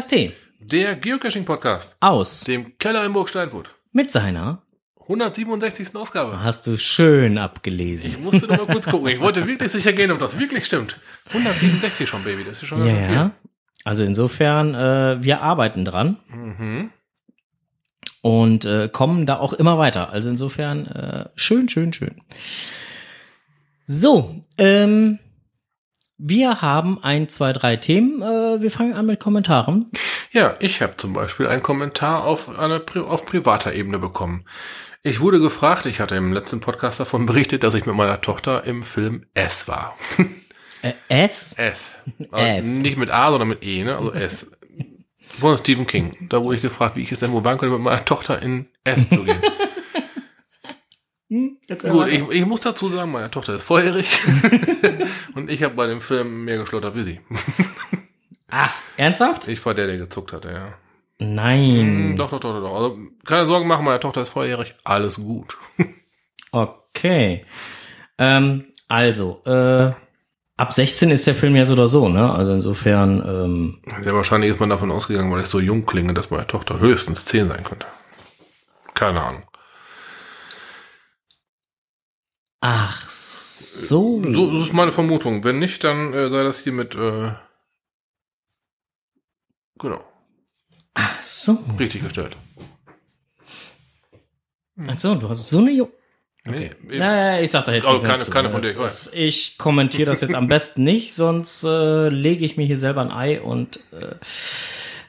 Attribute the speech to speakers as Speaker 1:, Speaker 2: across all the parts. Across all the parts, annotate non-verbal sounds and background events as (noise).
Speaker 1: GKST
Speaker 2: Der Geocaching-Podcast,
Speaker 1: aus
Speaker 2: dem Keller in Burg Steinfurt.
Speaker 1: mit seiner
Speaker 2: 167. Ausgabe.
Speaker 1: hast du schön abgelesen.
Speaker 2: Ich musste noch mal kurz gucken. Ich wollte wirklich sicher gehen, ob das wirklich stimmt. 167 schon, Baby. Das ist schon ganz
Speaker 1: Ja,
Speaker 2: schön
Speaker 1: ja. Also insofern, äh, wir arbeiten dran
Speaker 2: viel. Mhm.
Speaker 1: und äh, kommen da auch immer weiter. Also insofern, äh, schön, schön, schön. So, ähm, wir haben ein, zwei, drei Themen. Äh, wir fangen an mit Kommentaren.
Speaker 2: Ja, ich habe zum Beispiel einen Kommentar auf, einer, auf privater Ebene bekommen. Ich wurde gefragt, ich hatte im letzten Podcast davon (laughs) berichtet, dass ich mit meiner Tochter im Film S war.
Speaker 1: Äh, S?
Speaker 2: S.
Speaker 1: S.
Speaker 2: Nicht mit A, sondern mit E, ne? Also S. Von Stephen King. Da wurde ich gefragt, wie ich es denn wohl wagen könnte, mit meiner Tochter in S zu gehen. (laughs)
Speaker 1: Jetzt
Speaker 2: Gut, ich, ich muss dazu sagen, meine Tochter ist volljährig. (laughs) und ich habe bei dem Film mehr geschlottert wie sie.
Speaker 1: Ach, (laughs) ernsthaft?
Speaker 2: Ich war der, der gezuckt hatte, ja.
Speaker 1: Nein.
Speaker 2: Hm, Doch, doch, doch, doch, doch. Also, keine Sorgen machen, meine Tochter ist volljährig. Alles gut. (laughs)
Speaker 1: Okay. Ähm, also, äh, ab 16 ist der Film ja so oder so, ne? Also insofern, ähm,
Speaker 2: Sehr wahrscheinlich ist man davon ausgegangen, weil ich so jung klinge, dass meine Tochter höchstens 10 sein könnte. Keine Ahnung.
Speaker 1: Ach so.
Speaker 2: So, so ist meine Vermutung. Wenn nicht, dann äh, sei das hier mit, äh, genau,
Speaker 1: Ach so.
Speaker 2: richtig gestellt.
Speaker 1: Ach so, du hast so eine Jo
Speaker 2: Nee, eben.
Speaker 1: Naja, ich sag da jetzt
Speaker 2: Oh,
Speaker 1: nicht
Speaker 2: keine- keine von
Speaker 1: Das
Speaker 2: dir, ich
Speaker 1: ist- Ich kommentiere das jetzt am (laughs) besten nicht, sonst äh, lege ich mir hier selber ein Ei und äh,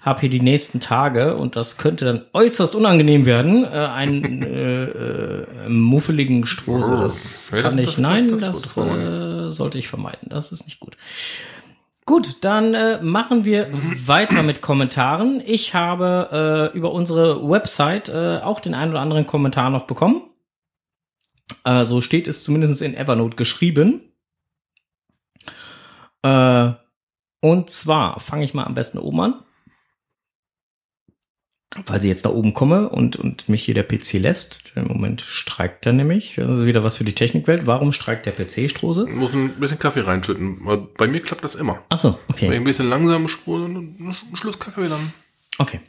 Speaker 1: habe hier die nächsten Tage und das könnte dann äußerst unangenehm werden. Äh, einen (laughs) äh, äh, muffeligen Strose, das kann ich, nein,
Speaker 2: das-
Speaker 1: äh, sollte ich vermeiden. Das ist nicht gut. Gut, dann äh, machen wir weiter mit Kommentaren. Ich habe äh, über unsere Website äh, auch den einen oder anderen Kommentar noch bekommen. Äh, so steht es zumindest in Evernote geschrieben. Äh, und zwar fange ich mal am besten oben an. Weil sie jetzt da oben komme und, und mich hier der PC lässt. Im Moment streikt er nämlich. Das ist wieder was für die Technikwelt. Warum streikt der PC, Strose?
Speaker 2: Muss ein bisschen Kaffee reinschütten. Bei mir klappt das immer.
Speaker 1: Achso,
Speaker 2: Wenn ich
Speaker 1: okay.
Speaker 2: ein bisschen langsam spule, ein Schluss Kaffee dann.
Speaker 1: Okay.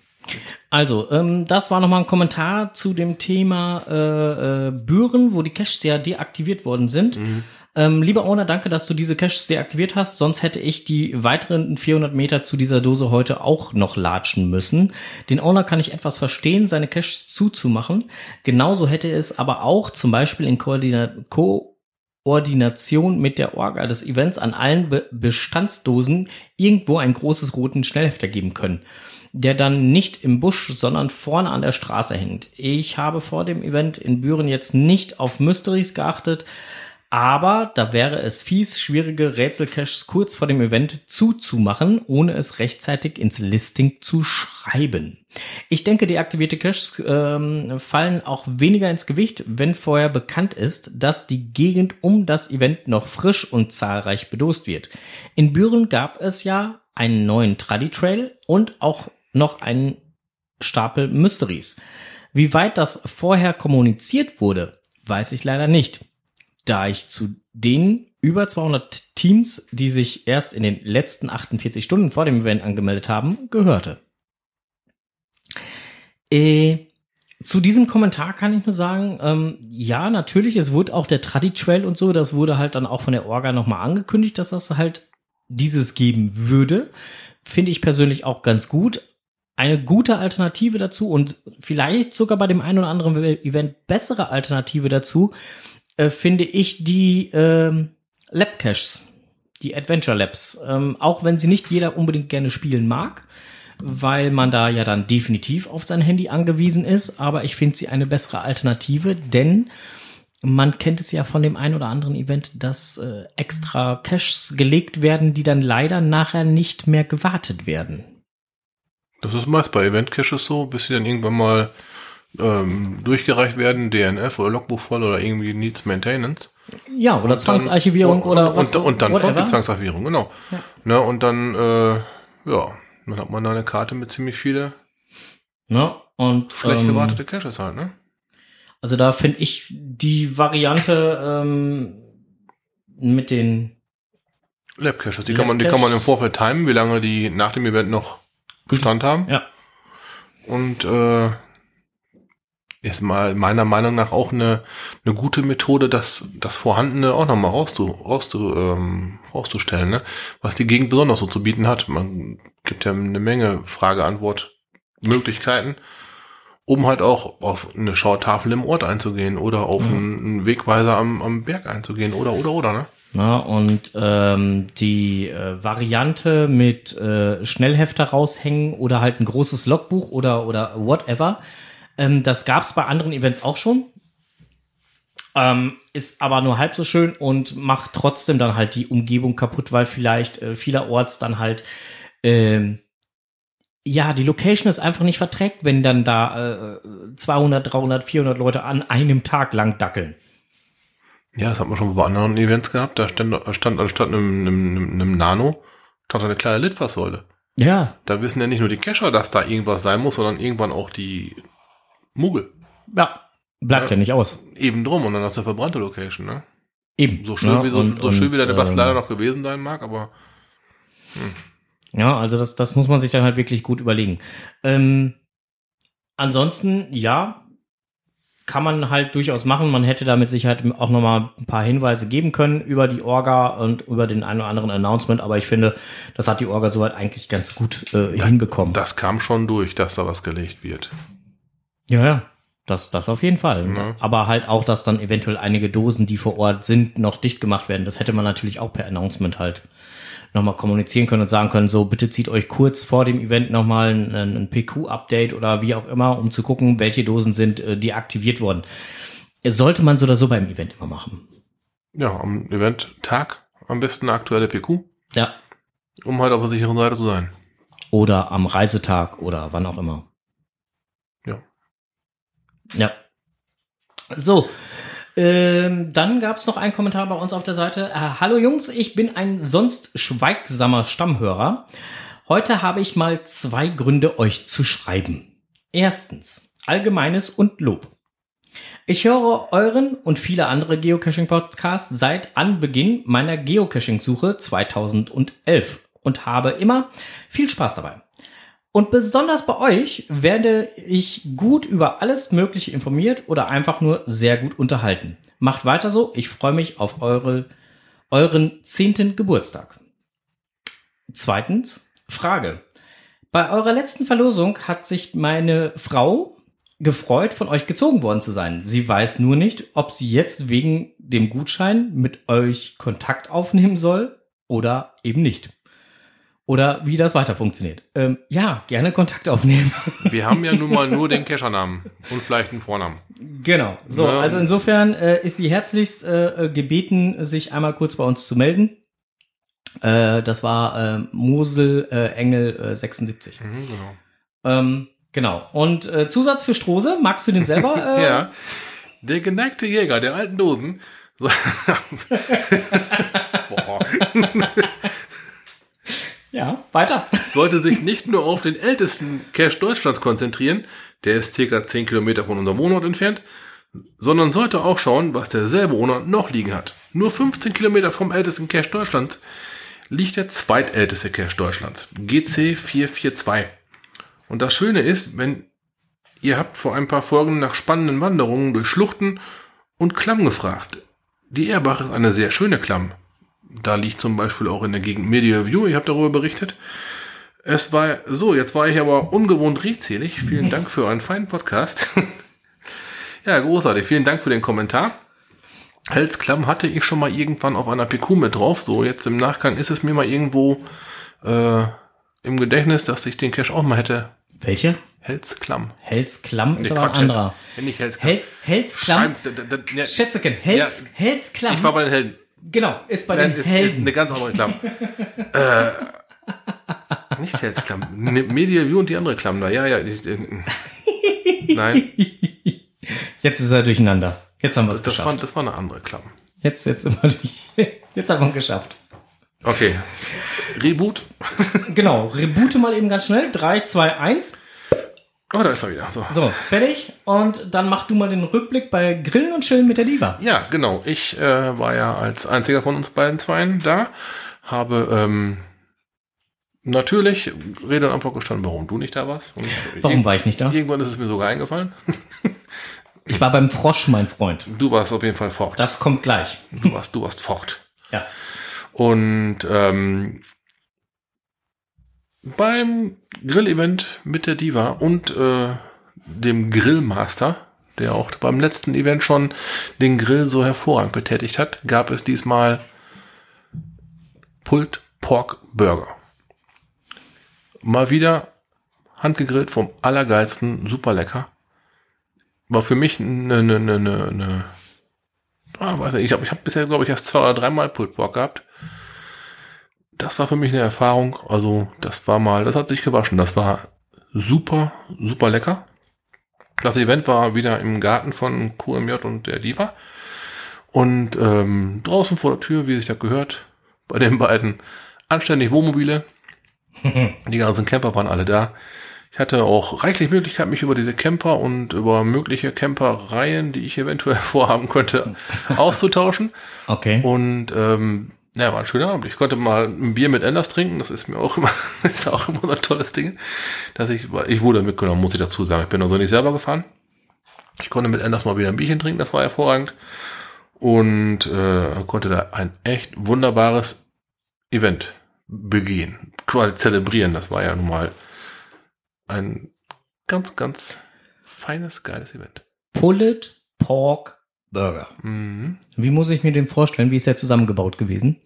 Speaker 1: Also, ähm, das war nochmal ein Kommentar zu dem Thema äh, äh, Büren, wo die Caches ja deaktiviert worden sind. Ähm, lieber Owner, danke, dass du diese Caches deaktiviert hast. Sonst hätte ich die weiteren 400 Meter zu dieser Dose heute auch noch latschen müssen. Den Owner kann ich etwas verstehen, seine Caches zuzumachen. Genauso hätte es aber auch zum Beispiel in Koordina Koordination mit der Orga des Events an allen Be Bestandsdosen irgendwo einen großes roten Schnellhefter geben können der dann nicht im Busch, sondern vorne an der Straße hängt. Ich habe vor dem Event in Büren jetzt nicht auf Mysteries geachtet, aber da wäre es fies, schwierige Rätselcaches kurz vor dem Event zuzumachen, ohne es rechtzeitig ins Listing zu schreiben. Ich denke, deaktivierte Caches ähm, fallen auch weniger ins Gewicht, wenn vorher bekannt ist, dass die Gegend um das Event noch frisch und zahlreich bedost wird. In Büren gab es ja einen neuen Tradi-Trail und auch noch einen Stapel Mysteries. Wie weit das vorher kommuniziert wurde, weiß ich leider nicht, da ich zu den über 200 Teams, die sich erst in den letzten 48 Stunden vor dem Event angemeldet haben, gehörte. Äh, zu diesem Kommentar kann ich nur sagen, ähm, ja, natürlich, es wurde auch der Tradi-Trail und so, das wurde halt dann auch von der Orga nochmal angekündigt, dass das halt dieses geben würde. Finde ich persönlich auch ganz gut. Eine gute Alternative dazu und vielleicht sogar bei dem einen oder anderen Event bessere Alternative dazu, äh, finde ich die ähm, Lab Caches, die Adventure Labs. Ähm, auch wenn sie nicht jeder unbedingt gerne spielen mag, weil man da ja dann definitiv auf sein Handy angewiesen ist, aber ich finde sie eine bessere Alternative, denn man kennt es ja von dem einen oder anderen Event, dass äh, extra Caches gelegt werden, die dann leider nachher nicht mehr gewartet werden.
Speaker 2: Das ist meist bei Event-Caches so, bis sie dann irgendwann mal ähm, durchgereicht werden, DNF oder Logbuch voll oder irgendwie Needs Maintenance.
Speaker 1: Ja, oder
Speaker 2: Und dann-
Speaker 1: Zwangsarchivierung
Speaker 2: und,
Speaker 1: oder
Speaker 2: und,
Speaker 1: was.
Speaker 2: Und, und dann folgt die Zwangsarchivierung, genau.
Speaker 1: Ja.
Speaker 2: Ne, und dann, äh, ja, dann hat man da eine Karte mit ziemlich viele
Speaker 1: Ne? Und
Speaker 2: schlecht
Speaker 1: ähm,
Speaker 2: gewartete Caches halt, ne?
Speaker 1: Also da finde ich die Variante ähm, mit den
Speaker 2: Lab-Caches, die, kann man, die kann man im. Vorfeld timen, wie lange die nach dem Event noch Bestand haben.
Speaker 1: Ja.
Speaker 2: Und äh, ist mal meiner Meinung nach auch eine, eine gute Methode, das, das Vorhandene auch nochmal rauszu, rauszu, ähm, rauszustellen, ne? was die Gegend besonders so zu bieten hat. Man gibt ja eine Menge Frage-Antwort-Möglichkeiten, um halt auch auf eine Schautafel im Ort einzugehen oder auf
Speaker 1: Ja.
Speaker 2: einen, Wegweiser am, am Berg einzugehen oder oder oder, ne?
Speaker 1: Na, und ähm, die äh, Variante mit äh, Schnellhefter raushängen oder halt ein großes Logbuch oder oder whatever, ähm, das gab's bei anderen Events auch schon. Ähm, ist aber nur halb so schön und macht trotzdem dann halt die Umgebung kaputt, weil vielleicht äh, vielerorts dann halt ähm, ja, die Location ist einfach nicht verträgt, wenn dann da äh, 200, 300, 400 Leute an einem Tag lang dackeln.
Speaker 2: Ja, das hat man schon bei anderen Events gehabt. Da stand, stand anstatt einem, einem, einem Nano, stand eine kleine Litfaßsäule.
Speaker 1: Ja,
Speaker 2: Da wissen ja nicht nur die Cacher, dass da irgendwas sein muss, sondern irgendwann auch die Muggel.
Speaker 1: ja, bleibt ja,
Speaker 2: Ja.
Speaker 1: nicht aus.
Speaker 2: Eben drum und dann hast du eine verbrannte Location, ne?
Speaker 1: Eben.
Speaker 2: So schön,
Speaker 1: Ja,
Speaker 2: wie, so,
Speaker 1: und-
Speaker 2: so schön wie
Speaker 1: und,
Speaker 2: deine Bastelei
Speaker 1: ähm,
Speaker 2: noch gewesen sein mag, aber
Speaker 1: Ja, also das, das muss man sich dann halt wirklich gut überlegen. Ähm, ansonsten, ja, kann man halt durchaus machen. Man hätte da mit Sicherheit auch nochmal ein paar Hinweise geben können über die Orga und über den einen oder anderen Announcement, aber ich finde, das hat die Orga soweit eigentlich ganz gut äh, hinbekommen.
Speaker 2: das kam schon durch, dass da was gelegt wird.
Speaker 1: Ja, ja. Das, das auf jeden Fall.
Speaker 2: Ja.
Speaker 1: Aber halt auch, dass dann eventuell einige Dosen, die vor Ort sind, noch dicht gemacht werden. Das hätte man natürlich auch per Announcement halt nochmal kommunizieren können und sagen können, so bitte zieht euch kurz vor dem Event nochmal ein, ein PQ-Update oder wie auch immer, um zu gucken, welche Dosen sind äh, deaktiviert worden. Sollte man so oder so beim Event immer machen.
Speaker 2: Ja, am Event-Tag am besten eine aktuelle PQ,
Speaker 1: Ja.
Speaker 2: um halt auf der sicheren Seite zu sein.
Speaker 1: Oder am Reisetag oder wann auch immer.
Speaker 2: Ja.
Speaker 1: So. Ähm, dann gab es noch einen Kommentar bei uns auf der Seite. Äh, Hallo Jungs, ich bin ein sonst schweigsamer Stammhörer. Heute habe ich mal zwei Gründe, euch zu schreiben. Erstens, Allgemeines und Lob. Ich höre euren und viele andere Geocaching-Podcasts seit Anbeginn meiner Geocaching-Suche 2011 und habe immer viel Spaß dabei. Und besonders bei euch werde ich gut über alles Mögliche informiert oder einfach nur sehr gut unterhalten. Macht weiter so. Ich freue mich auf eure, euren zehnten Geburtstag. Zweitens, Frage. Bei eurer letzten Verlosung hat sich meine Frau gefreut, von euch gezogen worden zu sein. Sie weiß nur nicht, ob sie jetzt wegen dem Gutschein mit euch Kontakt aufnehmen soll oder eben nicht. Oder wie das weiter funktioniert. Ähm, ja, gerne Kontakt aufnehmen. (laughs)
Speaker 2: Wir haben ja nun mal nur den Cachernamen und vielleicht einen Vornamen.
Speaker 1: genau. So,
Speaker 2: Ja.
Speaker 1: also insofern äh, ist sie herzlichst äh, gebeten, sich einmal kurz bei uns zu melden. Äh, das war äh, Mosel äh, Engel äh, 76.
Speaker 2: Mhm, genau.
Speaker 1: Ähm, genau. Und äh, Zusatz für Strose, magst du den selber? (laughs) Äh,
Speaker 2: Ja. Der geneigte Jäger der alten Dosen. (laughs) Boah.
Speaker 1: Ja, weiter.
Speaker 2: Sollte sich nicht nur auf den ältesten Cache Deutschlands konzentrieren, der ist circa 10 Kilometer von unserem Wohnort entfernt, sondern sollte auch schauen, was derselbe Wohnort noch liegen hat. Nur 15 Kilometer vom ältesten Cache Deutschlands liegt der zweitälteste Cache Deutschlands, GC 442. Und das Schöne ist, wenn ihr habt vor ein paar Folgen nach spannenden Wanderungen durch Schluchten und Klamm gefragt. Die Erbach ist eine sehr schöne Klamm. Da liegt zum Beispiel auch in der Gegend Media View, ihr habt darüber berichtet. Es war so, jetzt war ich aber ungewohnt redselig. Vielen Dank für euren feinen Podcast. (laughs) ja, großartig. Vielen Dank für den Kommentar. Halsklamm hatte ich schon mal irgendwann auf einer PQ mit drauf. So, jetzt im Nachgang ist es mir mal irgendwo äh, im Gedächtnis, dass ich den Cache auch mal hätte.
Speaker 1: Welche?
Speaker 2: Helsklamm.
Speaker 1: Helsklamm ist
Speaker 2: Nee,
Speaker 1: aber ein
Speaker 2: Quatsch,
Speaker 1: anderer.
Speaker 2: Hels- nicht Helsklamm. Schein- da- da- da- ja,
Speaker 1: Schätzeken, Helsklamm.
Speaker 2: Ich war bei den Helden.
Speaker 1: Genau, ist bei
Speaker 2: Nein,
Speaker 1: den
Speaker 2: ist, ist
Speaker 1: Helden.
Speaker 2: eine ganz andere Klamm. (laughs) äh, nicht Helsklamm. Ne, Media View und die andere Klamm da. Ja, ja. Ich, (laughs) äh, nein,
Speaker 1: Jetzt ist er durcheinander. Jetzt haben wir es
Speaker 2: das war,
Speaker 1: geschafft.
Speaker 2: das war eine andere Klamm.
Speaker 1: Jetzt, jetzt wir durch. (laughs) Jetzt haben wir es geschafft.
Speaker 2: Okay. Reboot.
Speaker 1: Genau, reboote mal eben ganz schnell. 3, 2, 1.
Speaker 2: Oh, da ist er wieder. So.
Speaker 1: So, fertig. Und dann mach du mal den Rückblick bei Grillen und Chillen mit der Diva.
Speaker 2: Ja, genau. Ich äh, war ja als einziger von uns beiden Zweien da, habe ähm, natürlich Rede und Antwort gestanden, warum du nicht da warst. Und
Speaker 1: Warum war ich nicht da?
Speaker 2: Irgendwann ist es mir sogar eingefallen. (laughs)
Speaker 1: Ich war beim Frosch, mein Freund.
Speaker 2: Du warst auf jeden Fall fort.
Speaker 1: Das kommt gleich.
Speaker 2: Du warst, du warst fort.
Speaker 1: Ja.
Speaker 2: Und ähm, beim Grill-Event mit der Diva und äh, dem Grillmaster, der auch beim letzten Event schon den Grill so hervorragend betätigt hat, gab es diesmal Pulled Pork Burger. Mal wieder handgegrillt vom Allergeilsten, super lecker. War für mich eine, eine, eine, eine, eine ah, weiß nicht, ich habe ich hab bisher, glaube ich, erst zwei oder dreimal Pulled Pork gehabt. Das war für mich eine Erfahrung. Also, das war mal, das hat sich gewaschen. Das war super, super lecker. Das Event war wieder im Garten von QMJ und der Diva. Und ähm, draußen vor der Tür, wie sich das gehört, bei den beiden anständig Wohnmobile. (laughs) Die ganzen Camper waren alle da. Ich hatte auch reichlich Möglichkeit, mich über diese Camper und über mögliche Campereien, die ich eventuell (laughs) vorhaben könnte, auszutauschen.
Speaker 1: Okay.
Speaker 2: Und ähm, ja, war ein schöner Abend. Ich konnte mal ein Bier mit Enders trinken. Das ist mir auch immer, (laughs) ist auch immer ein tolles Ding. Dass ich, ich wurde mitgenommen, muss ich dazu sagen. Ich bin also nicht selber gefahren. Ich konnte mit Enders mal wieder ein Bierchen trinken. Das war hervorragend. Und äh, konnte da ein echt wunderbares Event begehen. Quasi zelebrieren. Das war ja nun mal ein ganz, ganz feines, geiles Event.
Speaker 1: Pulled Pork Burger.
Speaker 2: Mhm.
Speaker 1: Wie muss ich mir den vorstellen? Wie ist der zusammengebaut gewesen?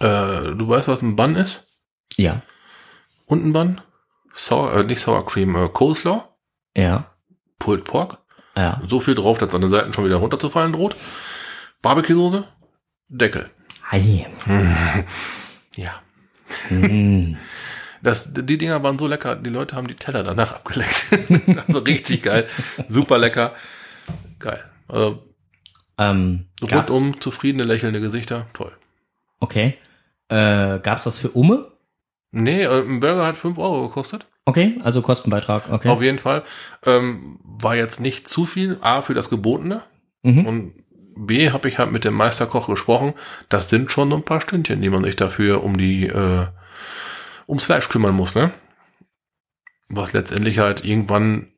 Speaker 2: Äh, du weißt, was ein Bun ist?
Speaker 1: Ja.
Speaker 2: Und ein Bun? Sour, äh, nicht Sour Cream, äh, Coleslaw,
Speaker 1: Ja.
Speaker 2: Pulled Pork.
Speaker 1: Ja.
Speaker 2: So viel drauf, dass an den Seiten schon wieder runterzufallen droht. Barbecue-Soße, Deckel.
Speaker 1: Hi. (laughs)
Speaker 2: Ja.
Speaker 1: Mm. (laughs)
Speaker 2: Das, die Dinger waren so lecker, die Leute haben die Teller danach abgeleckt. (laughs) also richtig geil. Super lecker. Geil. Also
Speaker 1: ähm,
Speaker 2: rundum zufriedene, lächelnde Gesichter. Toll.
Speaker 1: Okay. Äh, gab's das für Umme?
Speaker 2: Nee, äh, ein Burger hat 5 Euro gekostet.
Speaker 1: Okay, also Kostenbeitrag. Okay.
Speaker 2: Auf jeden Fall. Ähm, war jetzt nicht zu viel. A, für das Gebotene.
Speaker 1: Mhm.
Speaker 2: Und B, habe ich halt mit dem Meisterkoch gesprochen. Das sind schon ein paar Stündchen, die man sich dafür um die, äh, ums Fleisch kümmern muss, ne? Was letztendlich halt irgendwann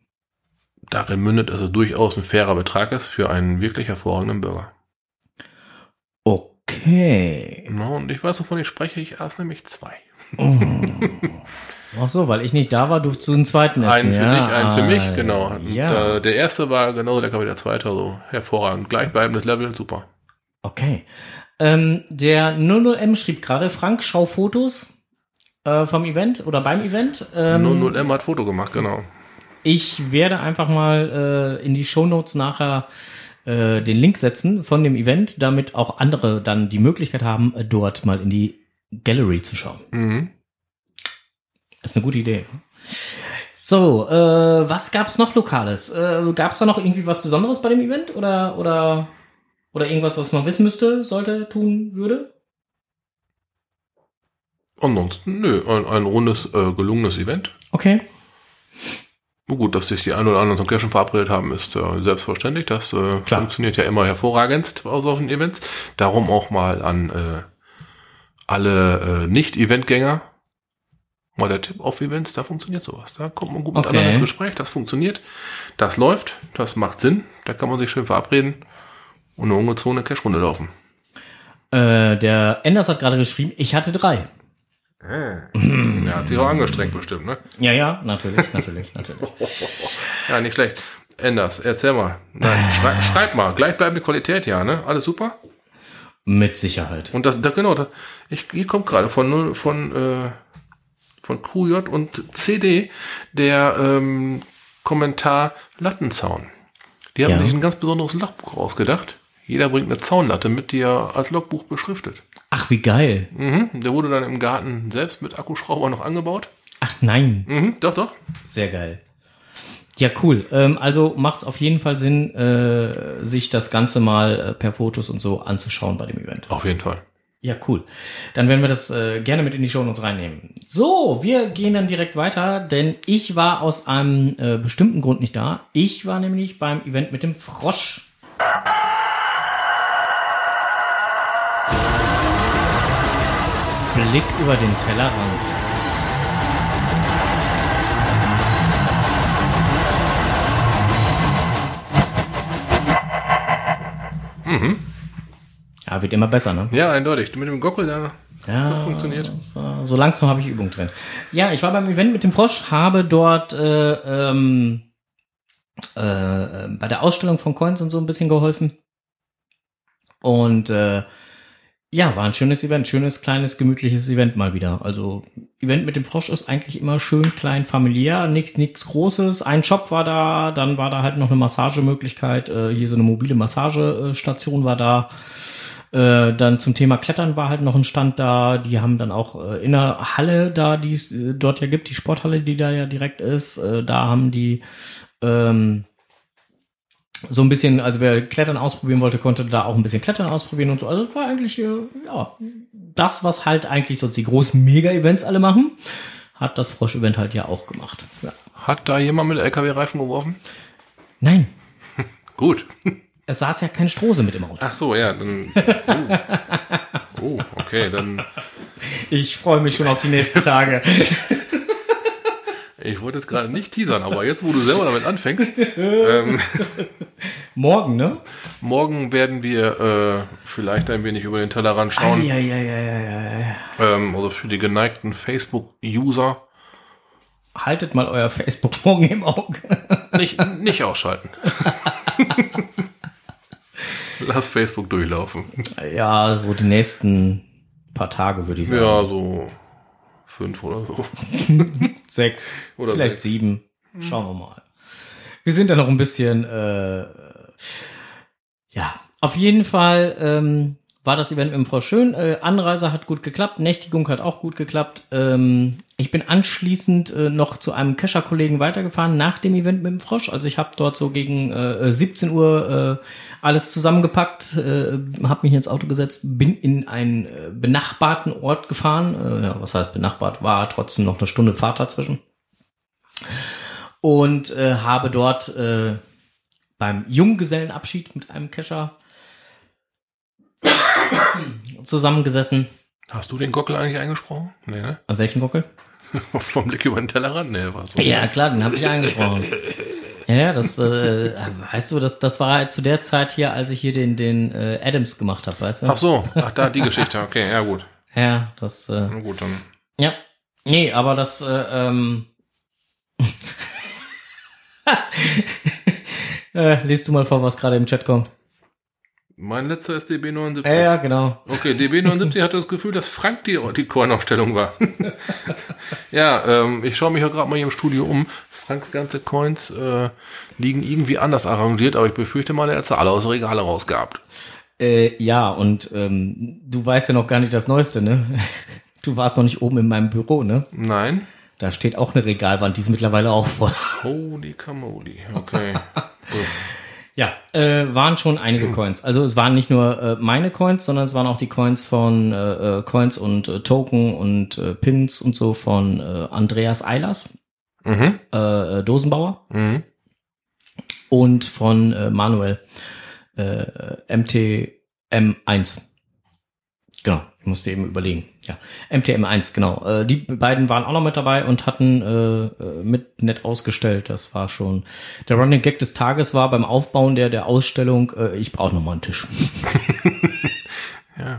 Speaker 2: darin mündet, dass es durchaus ein fairer Betrag ist für einen wirklich hervorragenden Burger.
Speaker 1: Okay.
Speaker 2: Na, und ich weiß, wovon ich spreche. Ich aß nämlich zwei.
Speaker 1: Oh. Ach so, weil ich nicht da war, durfst du einen zweiten essen.
Speaker 2: Einen für
Speaker 1: ja?
Speaker 2: dich, einen für mich,
Speaker 1: Ah,
Speaker 2: genau.
Speaker 1: Ja.
Speaker 2: Da, der erste war genauso lecker wie der zweite, also hervorragend. Gleichbleibendes Level, super.
Speaker 1: Okay. Ähm, der 00M schrieb gerade, Frank, schau Fotos äh, vom Event oder beim Event. Ähm,
Speaker 2: 00M hat Foto gemacht, genau.
Speaker 1: Ich werde einfach mal äh, in die Shownotes nachher äh, den Link setzen von dem Event, damit auch andere dann die Möglichkeit haben, äh, dort mal in die Gallery zu schauen.
Speaker 2: Mhm.
Speaker 1: Ist eine gute Idee. So, äh, was gab's noch Lokales? Äh, gab's da noch irgendwie was Besonderes bei dem Event oder oder oder irgendwas, was man wissen müsste, sollte, tun würde?
Speaker 2: Ansonsten, nö, ein, ein rundes, äh, gelungenes Event.
Speaker 1: Okay.
Speaker 2: Gut, dass sich die ein oder anderen zum Cashen verabredet haben, ist äh, selbstverständlich. Das äh, funktioniert ja immer hervorragend aus solchen Events. Darum auch mal an äh, alle äh, Nicht-Eventgänger mal der Tipp auf Events, da funktioniert sowas. Da kommt man gut
Speaker 1: Okay.
Speaker 2: miteinander ins Gespräch, das funktioniert, das läuft, das macht Sinn, da kann man sich schön verabreden und eine ungezwungene Cash-Runde laufen.
Speaker 1: Äh, der Enders hat gerade geschrieben, ich hatte drei.
Speaker 2: Er hat sich auch angestrengt bestimmt, ne?
Speaker 1: Ja, ja, natürlich, natürlich, natürlich. (laughs)
Speaker 2: Ja, nicht schlecht. Enders, erzähl mal. Nein, schrei, schreib mal. Gleichbleibende Qualität, ja, ne? Alles super?
Speaker 1: Mit Sicherheit.
Speaker 2: Und das, da, genau, das, ich, hier kommt gerade von, von, äh, von QJ und CD der ähm, Kommentar Lattenzaun. Die haben
Speaker 1: Ja.
Speaker 2: sich ein ganz besonderes Logbuch ausgedacht. Jeder bringt eine Zaunlatte mit, die er als Logbuch beschriftet.
Speaker 1: Ach, wie geil.
Speaker 2: Mhm, der wurde dann im Garten selbst mit Akkuschrauber noch angebaut.
Speaker 1: Ach nein,
Speaker 2: Mhm, doch, doch.
Speaker 1: sehr geil. Ja, cool. Ähm, also macht es auf jeden Fall Sinn, äh, sich das Ganze mal äh, per Fotos und so anzuschauen bei dem Event.
Speaker 2: Auf jeden Fall.
Speaker 1: Ja, cool. Dann werden wir das äh, gerne mit in die Show uns reinnehmen. So, wir gehen dann direkt weiter, denn ich war aus einem äh, bestimmten Grund nicht da. Ich war nämlich beim Event mit dem Frosch. Blick über den Tellerrand. Mhm. Ja, wird immer besser, ne?
Speaker 2: Ja, eindeutig. Mit dem Gockel da.
Speaker 1: Ja,
Speaker 2: das funktioniert.
Speaker 1: So langsam habe ich Übung drin. Ja, ich war beim Event mit dem Frosch, habe dort äh, ähm, äh, äh bei der Ausstellung von Coins und so ein bisschen geholfen. Und äh, ja, war ein schönes Event, schönes, kleines, gemütliches Event mal wieder. Also Event mit dem Frosch ist eigentlich immer schön klein, familiär, nichts nichts Großes. Ein Shop war da, dann war da halt noch eine Massagemöglichkeit, äh, hier so eine mobile Massagestation war da. Äh, dann zum Thema Klettern war halt noch ein Stand da. Die haben dann auch äh, in der Halle da, die es äh, dort ja gibt, die Sporthalle, die da ja direkt ist, äh, da haben die ähm, so ein bisschen, also wer Klettern ausprobieren wollte, konnte da auch ein bisschen Klettern ausprobieren und so. Also war eigentlich, äh, ja, das, was halt eigentlich sonst die großen Mega-Events alle machen, hat das Frosch-Event halt ja auch gemacht. Ja.
Speaker 2: Hat da jemand mit LKW-Reifen geworfen?
Speaker 1: Nein, (laughs)
Speaker 2: Gut.
Speaker 1: es saß ja kein Strose mit im Auto.
Speaker 2: Ach so, ja, dann. Oh, oh okay, dann.
Speaker 1: Ich freue mich schon auf die nächsten Tage. (laughs)
Speaker 2: Ich wollte jetzt gerade nicht teasern, aber jetzt, wo du selber damit anfängst, ähm, (laughs)
Speaker 1: Morgen, ne?
Speaker 2: morgen werden wir äh, vielleicht ein wenig über den Tellerrand schauen.
Speaker 1: Ja, ja, ja, ja.
Speaker 2: Ähm, also für die geneigten Facebook-User
Speaker 1: Haltet mal euer Facebook morgen im Auge. (laughs)
Speaker 2: nicht, nicht ausschalten. (laughs) Lass Facebook durchlaufen.
Speaker 1: Ja, so die nächsten paar Tage würde ich sagen.
Speaker 2: Ja, so fünf oder so. (laughs)
Speaker 1: Sechs,
Speaker 2: Oder
Speaker 1: vielleicht
Speaker 2: sechs.
Speaker 1: sieben. Schauen wir mal. Wir sind da noch ein bisschen, äh, ja, auf jeden Fall ähm, war das Event mit dem Frau schön. Äh, Anreise hat gut geklappt, Nächtigung hat auch gut geklappt. Ähm, ich bin anschließend äh, noch zu einem Kescher-Kollegen weitergefahren nach dem Event mit dem Frosch. Also ich habe dort so gegen äh, 17 Uhr äh, alles zusammengepackt, äh, habe mich ins Auto gesetzt, bin in einen äh, benachbarten Ort gefahren. Äh, ja, was heißt benachbart? War trotzdem noch eine Stunde Fahrt dazwischen und äh, habe dort äh, beim Junggesellenabschied mit einem Kescher (coughs) zusammengesessen.
Speaker 2: Hast du den Gockel eigentlich eingesprochen? Nee, ne?
Speaker 1: An welchen Gockel? (laughs)
Speaker 2: Vom Blick über den Tellerrand? Nee, war so.
Speaker 1: Ja, klar, den habe ich angesprochen. Ja, das, äh, weißt du, das, das war zu der Zeit hier, als ich hier den, den äh, Adams gemacht habe, weißt du?
Speaker 2: Ach so, ach da die Geschichte. Okay, ja gut.
Speaker 1: Ja, das, äh,
Speaker 2: Na gut, dann.
Speaker 1: ja. Nee, aber das, äh, ähm, (laughs) äh, liest du mal vor, was gerade im Chat kommt.
Speaker 2: Mein letzter ist DB79.
Speaker 1: Ja, ja, genau.
Speaker 2: Okay, DB79 hatte das Gefühl, dass Frank die, die Coin-Aufstellung war. (laughs) ja, ähm, ich schaue mich ja gerade mal hier im Studio um. Franks ganze Coins äh, liegen irgendwie anders arrangiert, aber ich befürchte mal, er hat sie alle aus Regale rausgehabt.
Speaker 1: Äh, ja, und ähm, du weißt ja noch gar nicht das Neueste, ne? (laughs) Du warst noch nicht oben in meinem Büro, ne?
Speaker 2: Nein?
Speaker 1: Da steht auch eine Regalwand, die ist mittlerweile auch voll.
Speaker 2: Holy Camoli. Okay. (laughs)
Speaker 1: Ja, äh, waren schon einige (clears throat) Coins. Also es waren nicht nur äh, meine Coins, sondern es waren auch die Coins von äh, äh, Coins und äh, Token und äh, Pins und so von äh, Andreas Eilers,
Speaker 2: mhm.
Speaker 1: äh, äh, Dosenbauer
Speaker 2: Mhm.
Speaker 1: und von äh, Manuel äh, MTM1. Genau, ich musste eben überlegen. Ja, MTM1, genau. Äh, die beiden waren auch noch mit dabei und hatten äh, äh, mit nett ausgestellt. Das war schon der Running Gag des Tages war beim Aufbauen der der Ausstellung. Äh, ich brauche noch mal einen Tisch. (laughs)
Speaker 2: Ja.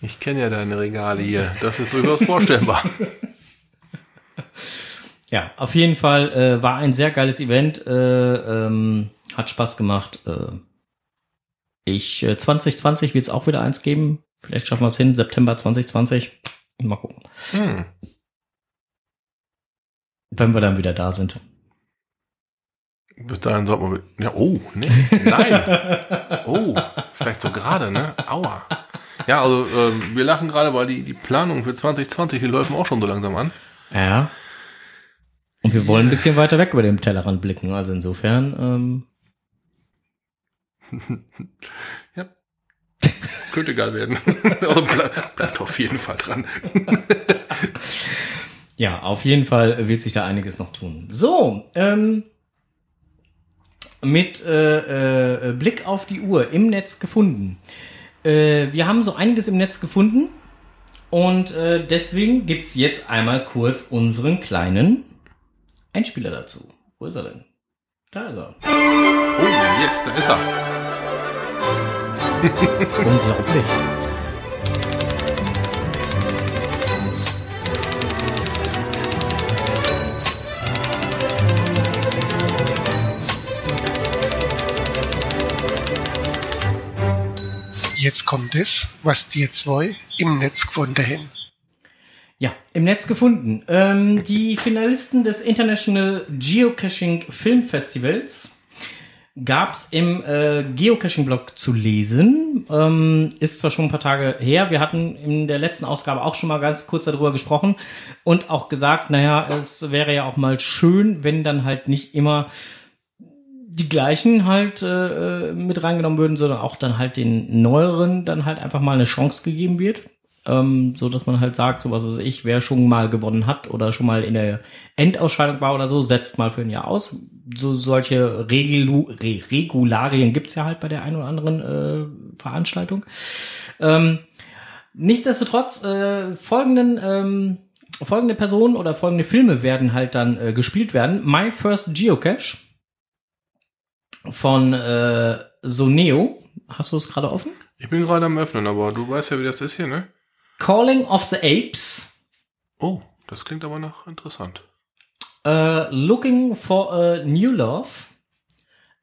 Speaker 2: Ich kenne ja deine Regale hier. Das ist durchaus vorstellbar. (laughs)
Speaker 1: Ja, auf jeden Fall äh, war ein sehr geiles Event. Äh, ähm, hat Spaß gemacht. Ich äh, 2020 wird es auch wieder eins geben. Vielleicht schaffen wir es hin. September 2020. Mal gucken.
Speaker 2: Hm.
Speaker 1: Wenn wir dann wieder da sind.
Speaker 2: Bis dahin sollte man mit. Ja, oh, nee. Nein. (laughs) Oh, vielleicht so gerade, ne? Aua. Ja, also ähm, wir lachen gerade, weil die, die Planung für 2020, die läufen auch schon so langsam an.
Speaker 1: Ja. Und wir wollen ein bisschen weiter weg über den Tellerrand blicken. Also insofern, ähm. (laughs)
Speaker 2: Könnte geil werden. (laughs) also bleib, bleibt auf jeden Fall dran. (laughs)
Speaker 1: ja, auf jeden Fall wird sich da einiges noch tun. So, ähm, mit äh, äh, Blick auf die Uhr im Netz gefunden. Äh, wir haben so einiges im Netz gefunden und äh, deswegen gibt's jetzt einmal kurz unseren kleinen Einspieler dazu. Wo ist er denn? Da ist er.
Speaker 2: Oh, yes, da ist er.
Speaker 1: Unglaublich.
Speaker 3: Jetzt kommt es, was die zwei im Netz gefunden haben.
Speaker 1: Ja, im Netz gefunden. Ähm, die Finalisten des International Geocaching Film Festivals gab's im äh, Geocaching-Blog zu lesen. Ähm, ist zwar schon ein paar Tage her. Wir hatten in der letzten Ausgabe auch schon mal ganz kurz darüber gesprochen und auch gesagt, naja, es wäre ja auch mal schön, wenn dann halt nicht immer die gleichen halt äh, mit reingenommen würden, sondern auch dann halt den neueren dann halt einfach mal eine Chance gegeben wird. Ähm, so dass man halt sagt, so was weiß ich, wer schon mal gewonnen hat oder schon mal in der Endausscheidung war oder so, setzt mal für ein Jahr aus. So solche Regelu Re Regularien gibt's ja halt bei der einen oder anderen äh, Veranstaltung. Ähm, nichtsdestotrotz, äh, folgenden ähm, folgende Personen oder folgende Filme werden halt dann äh, gespielt werden. My First Geocache von äh, Soneo. Hast du es gerade offen?
Speaker 2: Ich bin gerade am Öffnen, aber du weißt ja, wie das ist hier, ne?
Speaker 1: Calling of the Apes.
Speaker 2: Oh, das klingt aber noch interessant.
Speaker 1: Uh, looking for a new love.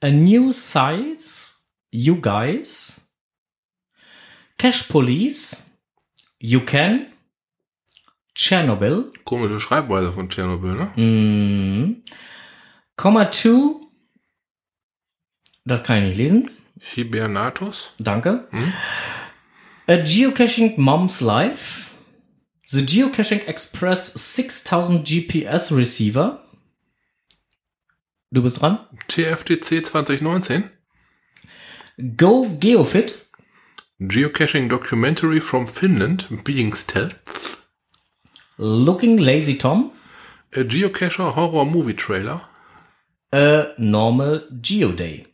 Speaker 1: A new size. You guys. Cash Police. You can. Chernobyl.
Speaker 2: Komische Schreibweise von Tschernobyl, ne?
Speaker 1: Mm. Comma 2. Das kann ich nicht lesen.
Speaker 2: Hibernatus.
Speaker 1: Danke. A Geocaching Mom's Life. The Geocaching Express 6000 GPS Receiver. Du bist dran.
Speaker 2: TFTC 2019.
Speaker 1: Go Geofit.
Speaker 2: Geocaching Documentary from Finland. Being Stealth.
Speaker 1: Looking Lazy Tom.
Speaker 2: A Geocacher Horror Movie Trailer.
Speaker 1: A Normal Geoday.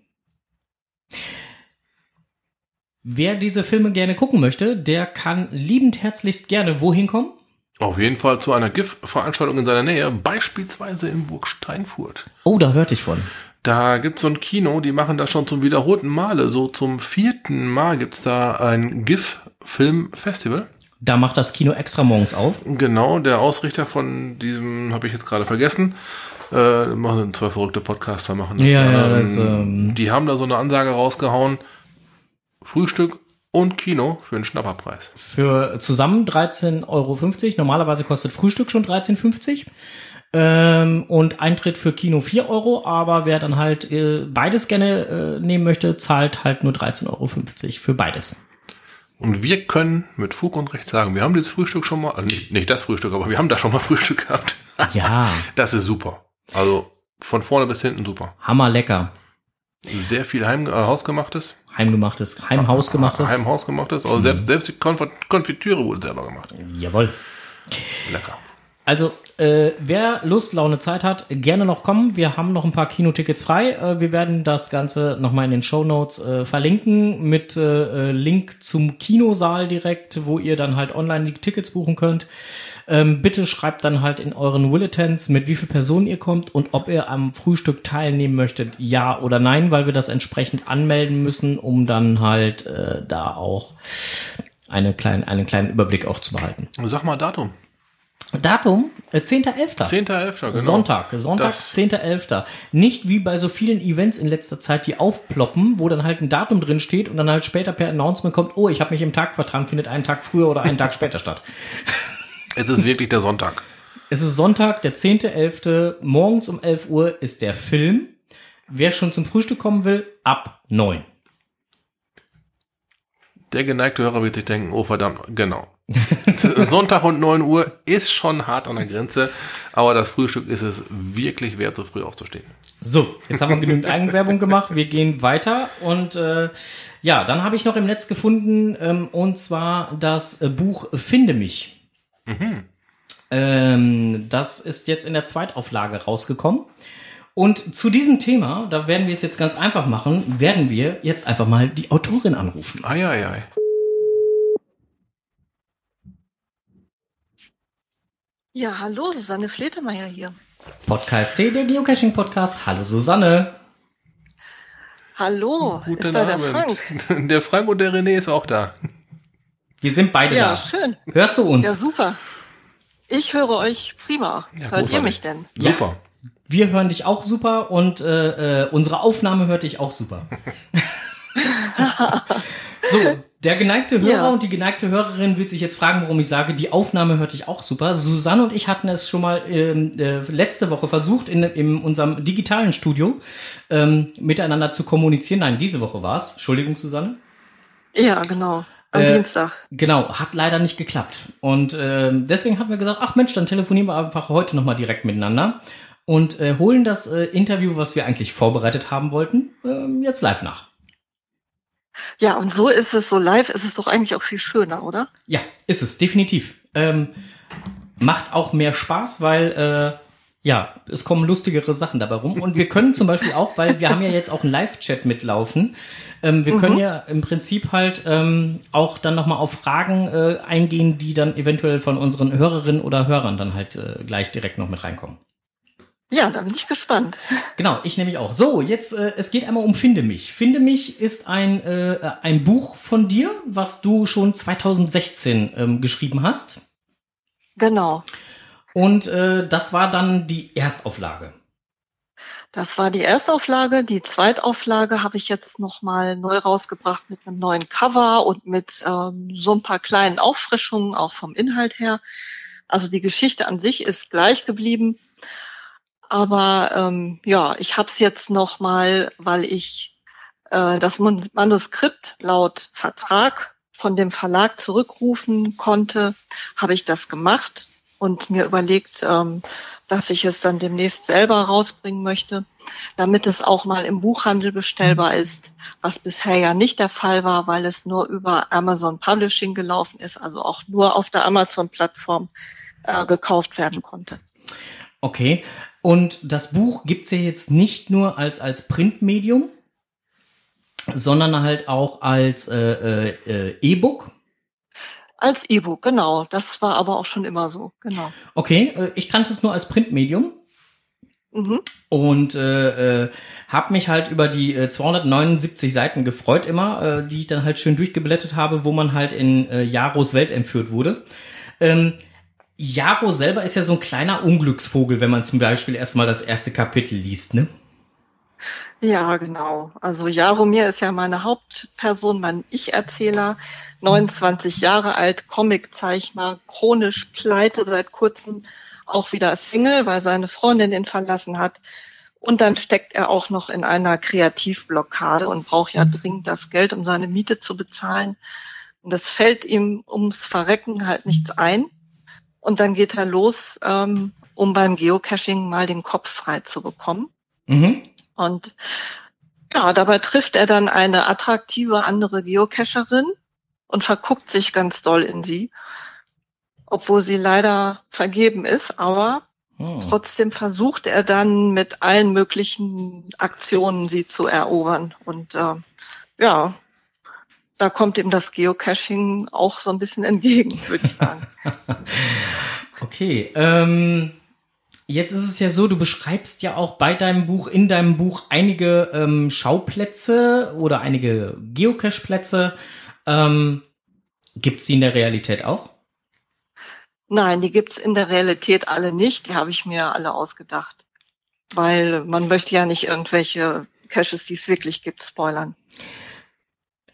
Speaker 1: Wer diese Filme gerne gucken möchte, der kann liebend herzlichst gerne wohin kommen?
Speaker 2: Auf jeden Fall zu einer GIF-Veranstaltung in seiner Nähe, beispielsweise in Burg Steinfurt.
Speaker 1: Oh, da hörte ich von.
Speaker 2: Da gibt's so ein Kino, die machen das schon zum wiederholten Male. So zum vierten Mal gibt's da ein GIF-Film-Festival.
Speaker 1: Da macht das Kino extra morgens auf.
Speaker 2: Genau, der Ausrichter von diesem habe ich jetzt gerade vergessen. Äh, machen zwei verrückte Podcaster machen das.
Speaker 1: Ja, ja, das, ähm,
Speaker 2: die haben da so eine Ansage rausgehauen. Frühstück und Kino für einen Schnapperpreis.
Speaker 1: Für zusammen 13,50 Euro. Normalerweise kostet Frühstück schon 13,50 ähm, und Eintritt für Kino 4 Euro, aber wer dann halt äh, beides gerne äh, nehmen möchte, zahlt halt nur 13,50 Euro für beides.
Speaker 2: Und wir können mit Fug und Recht sagen, wir haben dieses Frühstück schon mal, also nicht, nicht das Frühstück, aber wir haben da schon mal (laughs) Frühstück gehabt.
Speaker 1: Ja,
Speaker 2: Das ist super. Also von vorne bis hinten super.
Speaker 1: hammer lecker.
Speaker 2: Sehr viel Heim, äh, hausgemachtes.
Speaker 1: Heimgemachtes, Heimhausgemachtes.
Speaker 2: Heimhausgemachtes. Also selbst, selbst die Konf Konfitüre wurde selber gemacht.
Speaker 1: Jawohl.
Speaker 2: Lecker.
Speaker 1: Also, äh, wer Lust, Laune, Zeit hat, gerne noch kommen. Wir haben noch ein paar Kinotickets frei. Äh, wir werden das Ganze nochmal in den Show Notes äh, verlinken mit äh, äh, Link zum Kinosaal direkt, wo ihr dann halt online die Tickets buchen könnt. Ähm, bitte schreibt dann halt in euren Willetons, mit wie viel Personen ihr kommt und ob ihr am Frühstück teilnehmen möchtet, ja oder nein, weil wir das entsprechend anmelden müssen, um dann halt äh, da auch eine klein, einen kleinen Überblick auch zu behalten.
Speaker 2: Sag mal Datum.
Speaker 1: Datum äh, 10.11.
Speaker 2: 10.11. Genau.
Speaker 1: Sonntag, Sonntag,
Speaker 2: Das-
Speaker 1: 10.11. Nicht wie bei so vielen Events in letzter Zeit, die aufploppen, wo dann halt ein Datum drin steht und dann halt später per Announcement kommt, oh, ich habe mich im Tag vertan, findet einen Tag früher oder einen Tag später statt. (laughs)
Speaker 2: Es ist wirklich der Sonntag.
Speaker 1: Es ist Sonntag, der 10.11. Morgens um 11 Uhr ist der Film. Wer schon zum Frühstück kommen will, ab 9.
Speaker 2: Der geneigte Hörer wird sich denken, oh verdammt, genau. (laughs) Sonntag und 9 Uhr ist schon hart an der Grenze, aber das Frühstück ist es wirklich wert, so früh aufzustehen.
Speaker 1: So, jetzt haben wir genügend Eigenwerbung gemacht. Wir gehen weiter und äh, ja, dann habe ich noch im Netz gefunden ähm, und zwar das Buch Finde mich. Ähm, das ist jetzt in der Zweitauflage rausgekommen. Und zu diesem Thema, da werden wir es jetzt ganz einfach machen, werden wir jetzt einfach mal die Autorin anrufen.
Speaker 2: Ei, ei, ei.
Speaker 4: Ja, hallo, Susanne Fletemeyer hier.
Speaker 1: Podcast T, der Geocaching Podcast. Hallo Susanne.
Speaker 4: Hallo,
Speaker 2: Guten
Speaker 4: ist da der
Speaker 2: Abend.
Speaker 4: Frank? (laughs)
Speaker 2: Der Frank und der René ist auch da.
Speaker 1: Wir sind beide
Speaker 4: Ja,
Speaker 1: da.
Speaker 4: schön.
Speaker 1: Hörst du uns?
Speaker 4: Ja, super. Ich höre euch prima.
Speaker 2: Ja,
Speaker 4: Hört ihr mich denn?
Speaker 1: Ja.
Speaker 2: Super.
Speaker 1: Wir hören dich auch super und äh, äh, unsere Aufnahme hört dich auch super. (laughs) so, der geneigte Hörer
Speaker 4: Ja.
Speaker 1: und die geneigte Hörerin wird sich jetzt fragen, warum ich sage, die Aufnahme hört dich auch super. Susanne und ich hatten es schon mal ähm, äh, letzte Woche versucht, in, in unserem digitalen Studio ähm, miteinander zu kommunizieren. Nein, diese Woche war's. Entschuldigung, Susanne.
Speaker 4: Ja, genau. Am
Speaker 1: Äh,
Speaker 4: Dienstag.
Speaker 1: Genau, hat leider nicht geklappt. Und ähm, deswegen haben wir gesagt, ach Mensch, dann telefonieren wir einfach heute nochmal direkt miteinander und äh, holen das äh, Interview, was wir eigentlich vorbereitet haben wollten, ähm, jetzt live nach.
Speaker 4: Ja, und so ist es, so live ist es doch eigentlich auch viel schöner, oder?
Speaker 1: Ja, ist es, definitiv. Ähm, macht auch mehr Spaß, weil äh, ja, es kommen lustigere Sachen dabei rum. Und wir können zum Beispiel auch, weil wir haben ja jetzt auch einen Live-Chat mitlaufen, ähm, wir können ja im Prinzip halt ähm, auch dann nochmal auf Fragen äh, eingehen, die dann eventuell von unseren Hörerinnen oder Hörern dann halt äh, gleich direkt noch mit reinkommen.
Speaker 4: Ja, da bin ich gespannt.
Speaker 1: Genau, ich nämlich auch. So, jetzt, äh, es geht einmal um Finde mich. Finde mich ist ein, äh, ein Buch von dir, was du schon 2016 ähm, geschrieben hast.
Speaker 4: Genau.
Speaker 1: Und äh, das war dann die Erstauflage.
Speaker 4: Das war die Erstauflage. Die Zweitauflage habe ich jetzt nochmal neu rausgebracht mit einem neuen Cover und mit ähm, so ein paar kleinen Auffrischungen, auch vom Inhalt her. Also die Geschichte an sich ist gleich geblieben. Aber ähm, ja, ich habe es jetzt nochmal, weil ich äh, das Manuskript laut Vertrag von dem Verlag zurückrufen konnte, habe ich das gemacht und mir überlegt, ähm, dass ich es dann demnächst selber rausbringen möchte, damit es auch mal im Buchhandel bestellbar ist, was bisher ja nicht der Fall war, weil es nur über Amazon Publishing gelaufen ist, also auch nur auf der Amazon-Plattform äh, gekauft werden konnte.
Speaker 1: Okay. Und das Buch gibt's ja jetzt nicht nur als, als Printmedium, sondern halt auch als äh, äh, äh, E-Book.
Speaker 4: Als E-Book, genau. Das war aber auch schon immer so, genau.
Speaker 1: Okay, äh, ich kannte es nur als Printmedium.
Speaker 4: Mhm.
Speaker 1: Und äh, äh, habe mich halt über die äh, 279 Seiten gefreut immer, äh, die ich dann halt schön durchgeblättert habe, wo man halt in äh, Jaros Welt entführt wurde. Ähm, Jaro selber ist ja so ein kleiner Unglücksvogel, wenn man zum Beispiel erstmal das erste Kapitel liest, ne?
Speaker 4: Ja, genau. Also Jaromir ist ja meine Hauptperson, mein Ich-Erzähler, 29 Jahre alt, Comiczeichner, chronisch pleite seit kurzem, auch wieder Single, weil seine Freundin ihn verlassen hat. Und dann steckt er auch noch in einer Kreativblockade und braucht ja dringend das Geld, um seine Miete zu bezahlen. Und das fällt ihm ums Verrecken halt nichts ein. Und dann geht er los, ähm, um beim Geocaching mal den Kopf frei zu bekommen.
Speaker 1: Mhm.
Speaker 4: Und ja, dabei trifft er dann eine attraktive andere Geocacherin und verguckt sich ganz doll in sie, obwohl sie leider vergeben ist, aber
Speaker 1: Hm.
Speaker 4: trotzdem versucht er dann mit allen möglichen Aktionen sie zu erobern. Und äh, ja, da kommt ihm das Geocaching auch so ein bisschen entgegen, würde ich sagen. (laughs)
Speaker 1: Okay, ähm, jetzt ist es ja so, du beschreibst ja auch bei deinem Buch, in deinem Buch einige ähm, Schauplätze oder einige Geocache-Plätze. Ähm, Gibt es die in der Realität auch?
Speaker 4: Nein, die gibt's in der Realität alle nicht. Die habe ich mir alle ausgedacht. Weil man möchte ja nicht irgendwelche Caches, die es wirklich gibt, spoilern.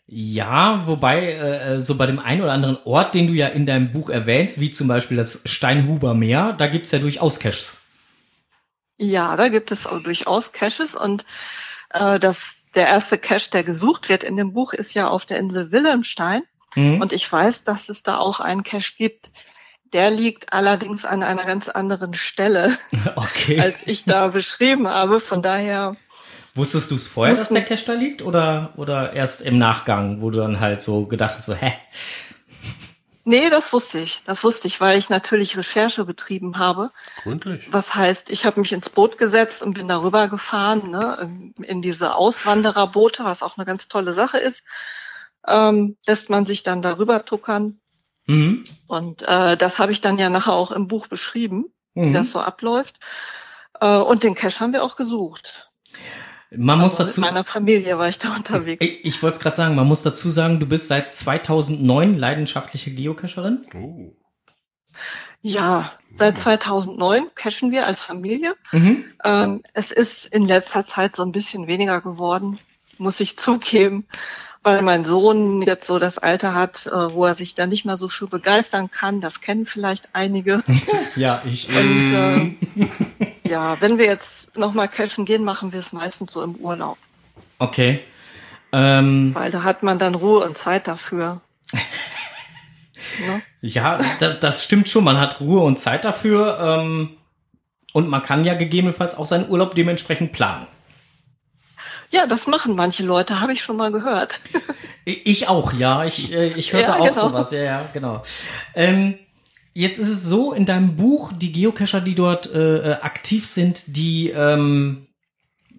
Speaker 1: Ja, wobei äh, so bei dem einen oder anderen Ort, den du ja in deinem Buch erwähnst, wie zum Beispiel das Steinhuber Meer, da gibt's ja durchaus Caches.
Speaker 4: Ja, da gibt es auch durchaus Caches und äh, das, der erste Cache, der gesucht wird in dem Buch, ist ja auf der Insel Wilhelmstein.
Speaker 1: Mhm.
Speaker 4: Und ich weiß, dass es da auch einen Cache gibt. Der liegt allerdings an einer ganz anderen Stelle, (laughs)
Speaker 1: okay.
Speaker 4: als ich da beschrieben habe. Von daher
Speaker 1: Wusstest du es vorher, dass der Cache da liegt? Oder, oder erst im Nachgang, wo du dann halt so gedacht hast, so, hä?
Speaker 4: Nee, das wusste ich. Das wusste ich, weil ich natürlich Recherche betrieben habe.
Speaker 2: Gründlich.
Speaker 4: Was heißt, ich habe mich ins Boot gesetzt und bin darüber gefahren, ne, in diese Auswandererboote, was auch eine ganz tolle Sache ist. Ähm, lässt man sich dann darüber tuckern.
Speaker 1: Mhm.
Speaker 4: Und äh, das habe ich dann ja nachher auch im Buch beschrieben, wie
Speaker 1: Mhm.
Speaker 4: das so abläuft. Äh, und den Cache haben wir auch gesucht.
Speaker 1: Man muss
Speaker 4: Also
Speaker 1: dazu,
Speaker 4: Mit meiner Familie war ich da unterwegs.
Speaker 1: ich, ich wollte es gerade sagen, man muss dazu sagen, du bist seit 2009 leidenschaftliche Geocacherin.
Speaker 2: Oh.
Speaker 4: Ja, seit 2009 cashen wir als Familie.
Speaker 1: Mhm.
Speaker 4: Ähm, es ist in letzter Zeit so ein bisschen weniger geworden, muss ich zugeben, weil mein Sohn jetzt so das Alter hat, äh, wo er sich da nicht mehr so für begeistern kann. Das kennen vielleicht einige. (laughs)
Speaker 1: Ja, ich.
Speaker 4: Und ähm, ja, wenn wir jetzt nochmal cashen gehen, machen wir es meistens so im Urlaub,
Speaker 1: Okay. Ähm,
Speaker 4: weil da hat man dann Ruhe und Zeit dafür. (laughs) ne?
Speaker 1: ja, da, das stimmt schon. Man hat Ruhe und Zeit dafür. Ähm, und man kann ja gegebenenfalls auch seinen Urlaub dementsprechend planen.
Speaker 4: Ja, das machen manche Leute, habe ich schon mal gehört. (laughs)
Speaker 1: Ich auch, ja. Ich, äh, ich hörte
Speaker 4: Ja,
Speaker 1: auch
Speaker 4: genau.
Speaker 1: sowas, ja, ja, genau. Ähm, jetzt ist es so, in deinem Buch, die Geocacher, die dort äh, äh, aktiv sind, die ähm,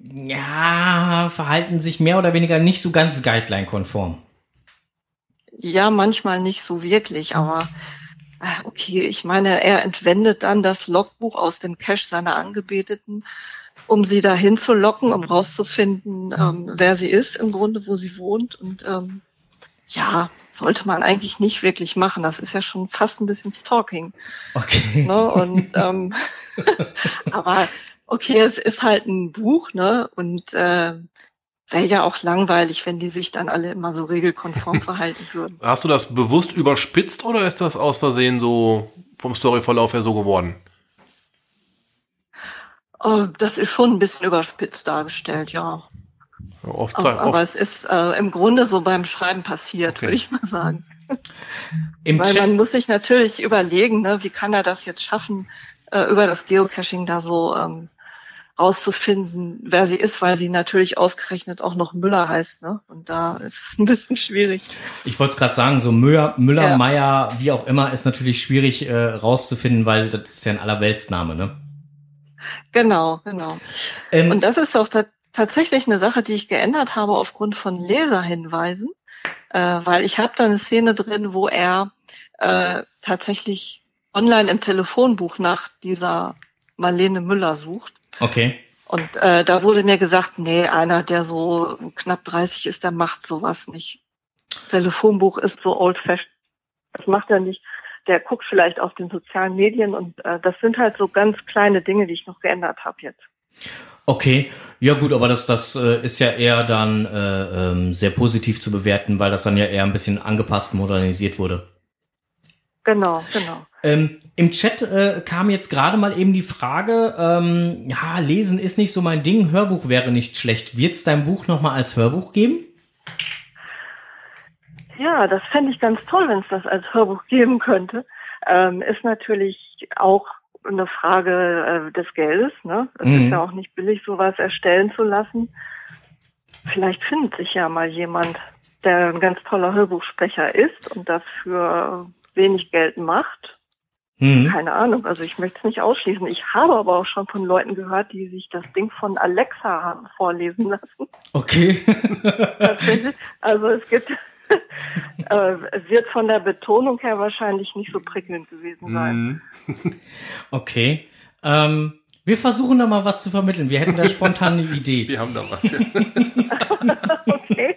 Speaker 1: ja, verhalten sich mehr oder weniger nicht so ganz guideline-konform.
Speaker 4: Ja, manchmal nicht so wirklich, aber äh, okay, ich meine, er entwendet dann das Logbuch aus dem Cache seiner Angebeteten, um sie dahin zu locken, um rauszufinden, ähm, wer sie ist im Grunde, wo sie wohnt. Und ähm, ja, sollte man eigentlich nicht wirklich machen. Das ist ja schon fast ein bisschen Stalking.
Speaker 1: Okay.
Speaker 4: Ne? Und ähm, (laughs) (laughs) aber okay, es ist halt ein Buch, ne? Und äh, wäre ja auch langweilig, wenn die sich dann alle immer so regelkonform (laughs) verhalten würden.
Speaker 2: Hast du das bewusst überspitzt oder ist das aus Versehen so vom Storyverlauf her so geworden?
Speaker 4: Oh, das ist schon ein bisschen überspitzt dargestellt, ja.
Speaker 2: Oft,
Speaker 4: Aber, aber
Speaker 2: oft,
Speaker 4: es ist äh, im Grunde so beim Schreiben passiert,
Speaker 2: Okay.
Speaker 4: würde ich mal sagen.
Speaker 1: Im
Speaker 4: Weil man muss sich natürlich überlegen, ne, wie kann er das jetzt schaffen, äh, über das Geocaching da so ähm, rauszufinden, wer sie ist, weil sie natürlich ausgerechnet auch noch Müller heißt, ne? Und da ist es (laughs) ein bisschen schwierig.
Speaker 1: ich wollte es gerade sagen, so Müller, Müller
Speaker 4: Ja.
Speaker 1: Meier, wie auch immer, ist natürlich schwierig äh, rauszufinden, weil das ist ja ein Allerweltsname, ne?
Speaker 4: Genau, genau.
Speaker 1: Ähm,
Speaker 4: Und das ist auch ta tatsächlich eine Sache, die ich geändert habe aufgrund von Leserhinweisen, äh, weil ich habe da eine Szene drin, wo er äh, tatsächlich online im Telefonbuch nach dieser Marlene Müller sucht.
Speaker 1: okay.
Speaker 4: Und äh, da wurde mir gesagt, nee, einer, der so knapp 30 ist, der macht sowas nicht. Telefonbuch ist so old-fashioned. Das macht er nicht. Der guckt vielleicht auf den sozialen Medien und äh, das sind halt so ganz kleine Dinge, die ich noch geändert habe jetzt.
Speaker 1: Okay, ja gut, aber das, das äh, ist ja eher dann äh, ähm, sehr positiv zu bewerten, weil das dann ja eher ein bisschen angepasst, modernisiert wurde.
Speaker 4: Genau, genau.
Speaker 1: Ähm, Im Chat äh, kam jetzt gerade mal eben die Frage, ähm, ja, lesen ist nicht so mein Ding, Hörbuch wäre nicht schlecht. Wird es dein Buch nochmal als Hörbuch geben?
Speaker 4: Ja, das fände ich ganz toll, wenn es das als Hörbuch geben könnte. Ähm, ist natürlich auch eine Frage äh, des Geldes. Ne? Es
Speaker 1: Mhm.
Speaker 4: ist ja auch nicht billig, sowas erstellen zu lassen. Vielleicht findet sich ja mal jemand, der ein ganz toller Hörbuchsprecher ist und das für wenig Geld macht.
Speaker 1: Hm.
Speaker 4: Keine Ahnung, also ich möchte es nicht ausschließen. Ich habe aber auch schon von Leuten gehört, die sich das Ding von Alexa haben vorlesen lassen.
Speaker 1: Okay. (laughs)
Speaker 4: Also es gibt, (laughs) wird von der Betonung her wahrscheinlich nicht so prickelnd gewesen sein.
Speaker 2: Mhm. (laughs)
Speaker 1: okay. Ähm, wir versuchen da mal was zu vermitteln. Wir hätten da spontan eine Idee. (laughs)
Speaker 2: Wir haben da was. Ja.
Speaker 4: Okay.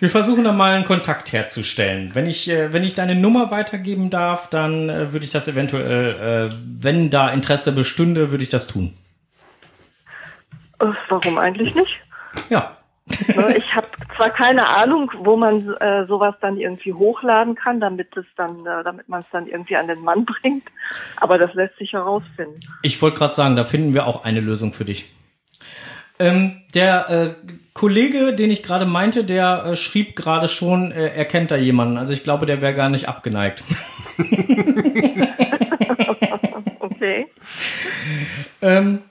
Speaker 1: Wir versuchen da mal einen Kontakt herzustellen. Wenn ich, äh, wenn ich deine Nummer weitergeben darf, dann äh, würde ich das eventuell, äh, wenn da Interesse bestünde, würde ich das tun.
Speaker 4: Äh, warum eigentlich nicht?
Speaker 1: Ja.
Speaker 4: Ne, Ich habe zwar keine Ahnung, wo man äh, sowas dann irgendwie hochladen kann, damit es dann, äh, damit man es dann irgendwie an den Mann (laughs) bringt, aber das lässt sich herausfinden.
Speaker 1: Ich wollte gerade sagen, da finden wir auch eine Lösung für dich. Ähm, der äh, Kollege, den ich gerade meinte, der äh, schrieb gerade schon, äh, er kennt da jemanden. Also ich glaube, der wäre gar nicht abgeneigt. (laughs) (laughs)
Speaker 4: Okay.
Speaker 1: ähm,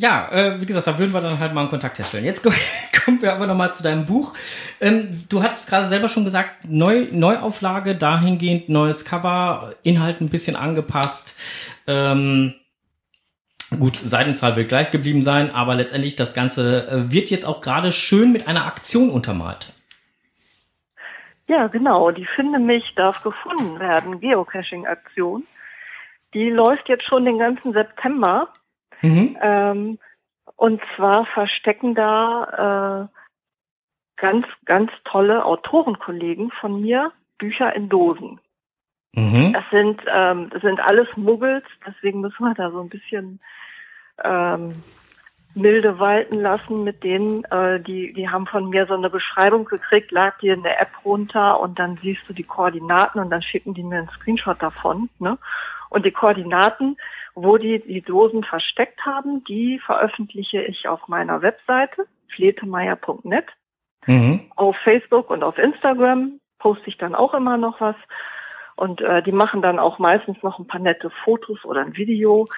Speaker 1: ja, äh, wie gesagt, da würden wir dann halt mal einen Kontakt herstellen. Jetzt ko- (laughs) kommen wir aber noch mal zu deinem Buch. Ähm, du hattest gerade selber schon gesagt, Neu Neuauflage, dahingehend neues Cover, Inhalt ein bisschen angepasst. Ähm, gut, Seitenzahl wird gleich geblieben sein, aber letztendlich das Ganze äh, wird jetzt auch gerade schön mit einer Aktion untermalt.
Speaker 4: Ja, genau. Die Finde mich darf gefunden werden. Geocaching-Aktion. Die läuft jetzt schon den ganzen September.
Speaker 1: Mhm.
Speaker 4: Ähm, Und zwar verstecken da äh, ganz, ganz tolle Autorenkollegen von mir Bücher in Dosen.
Speaker 1: Mhm.
Speaker 4: Das sind, ähm, das sind alles Muggels, deswegen müssen wir da so ein bisschen ähm, milde walten lassen mit denen. Äh, die, die haben von mir so eine Beschreibung gekriegt, lag dir in der App runter und dann siehst du die Koordinaten und dann schicken die mir einen Screenshot davon. Ne? Und die Koordinaten, wo die die Dosen versteckt haben, die veröffentliche ich auf meiner Webseite fletemeier.net.
Speaker 1: Mhm.
Speaker 4: Auf Facebook und auf Instagram poste ich dann auch immer noch was. Und äh, die machen dann auch meistens noch ein paar nette Fotos oder ein Video.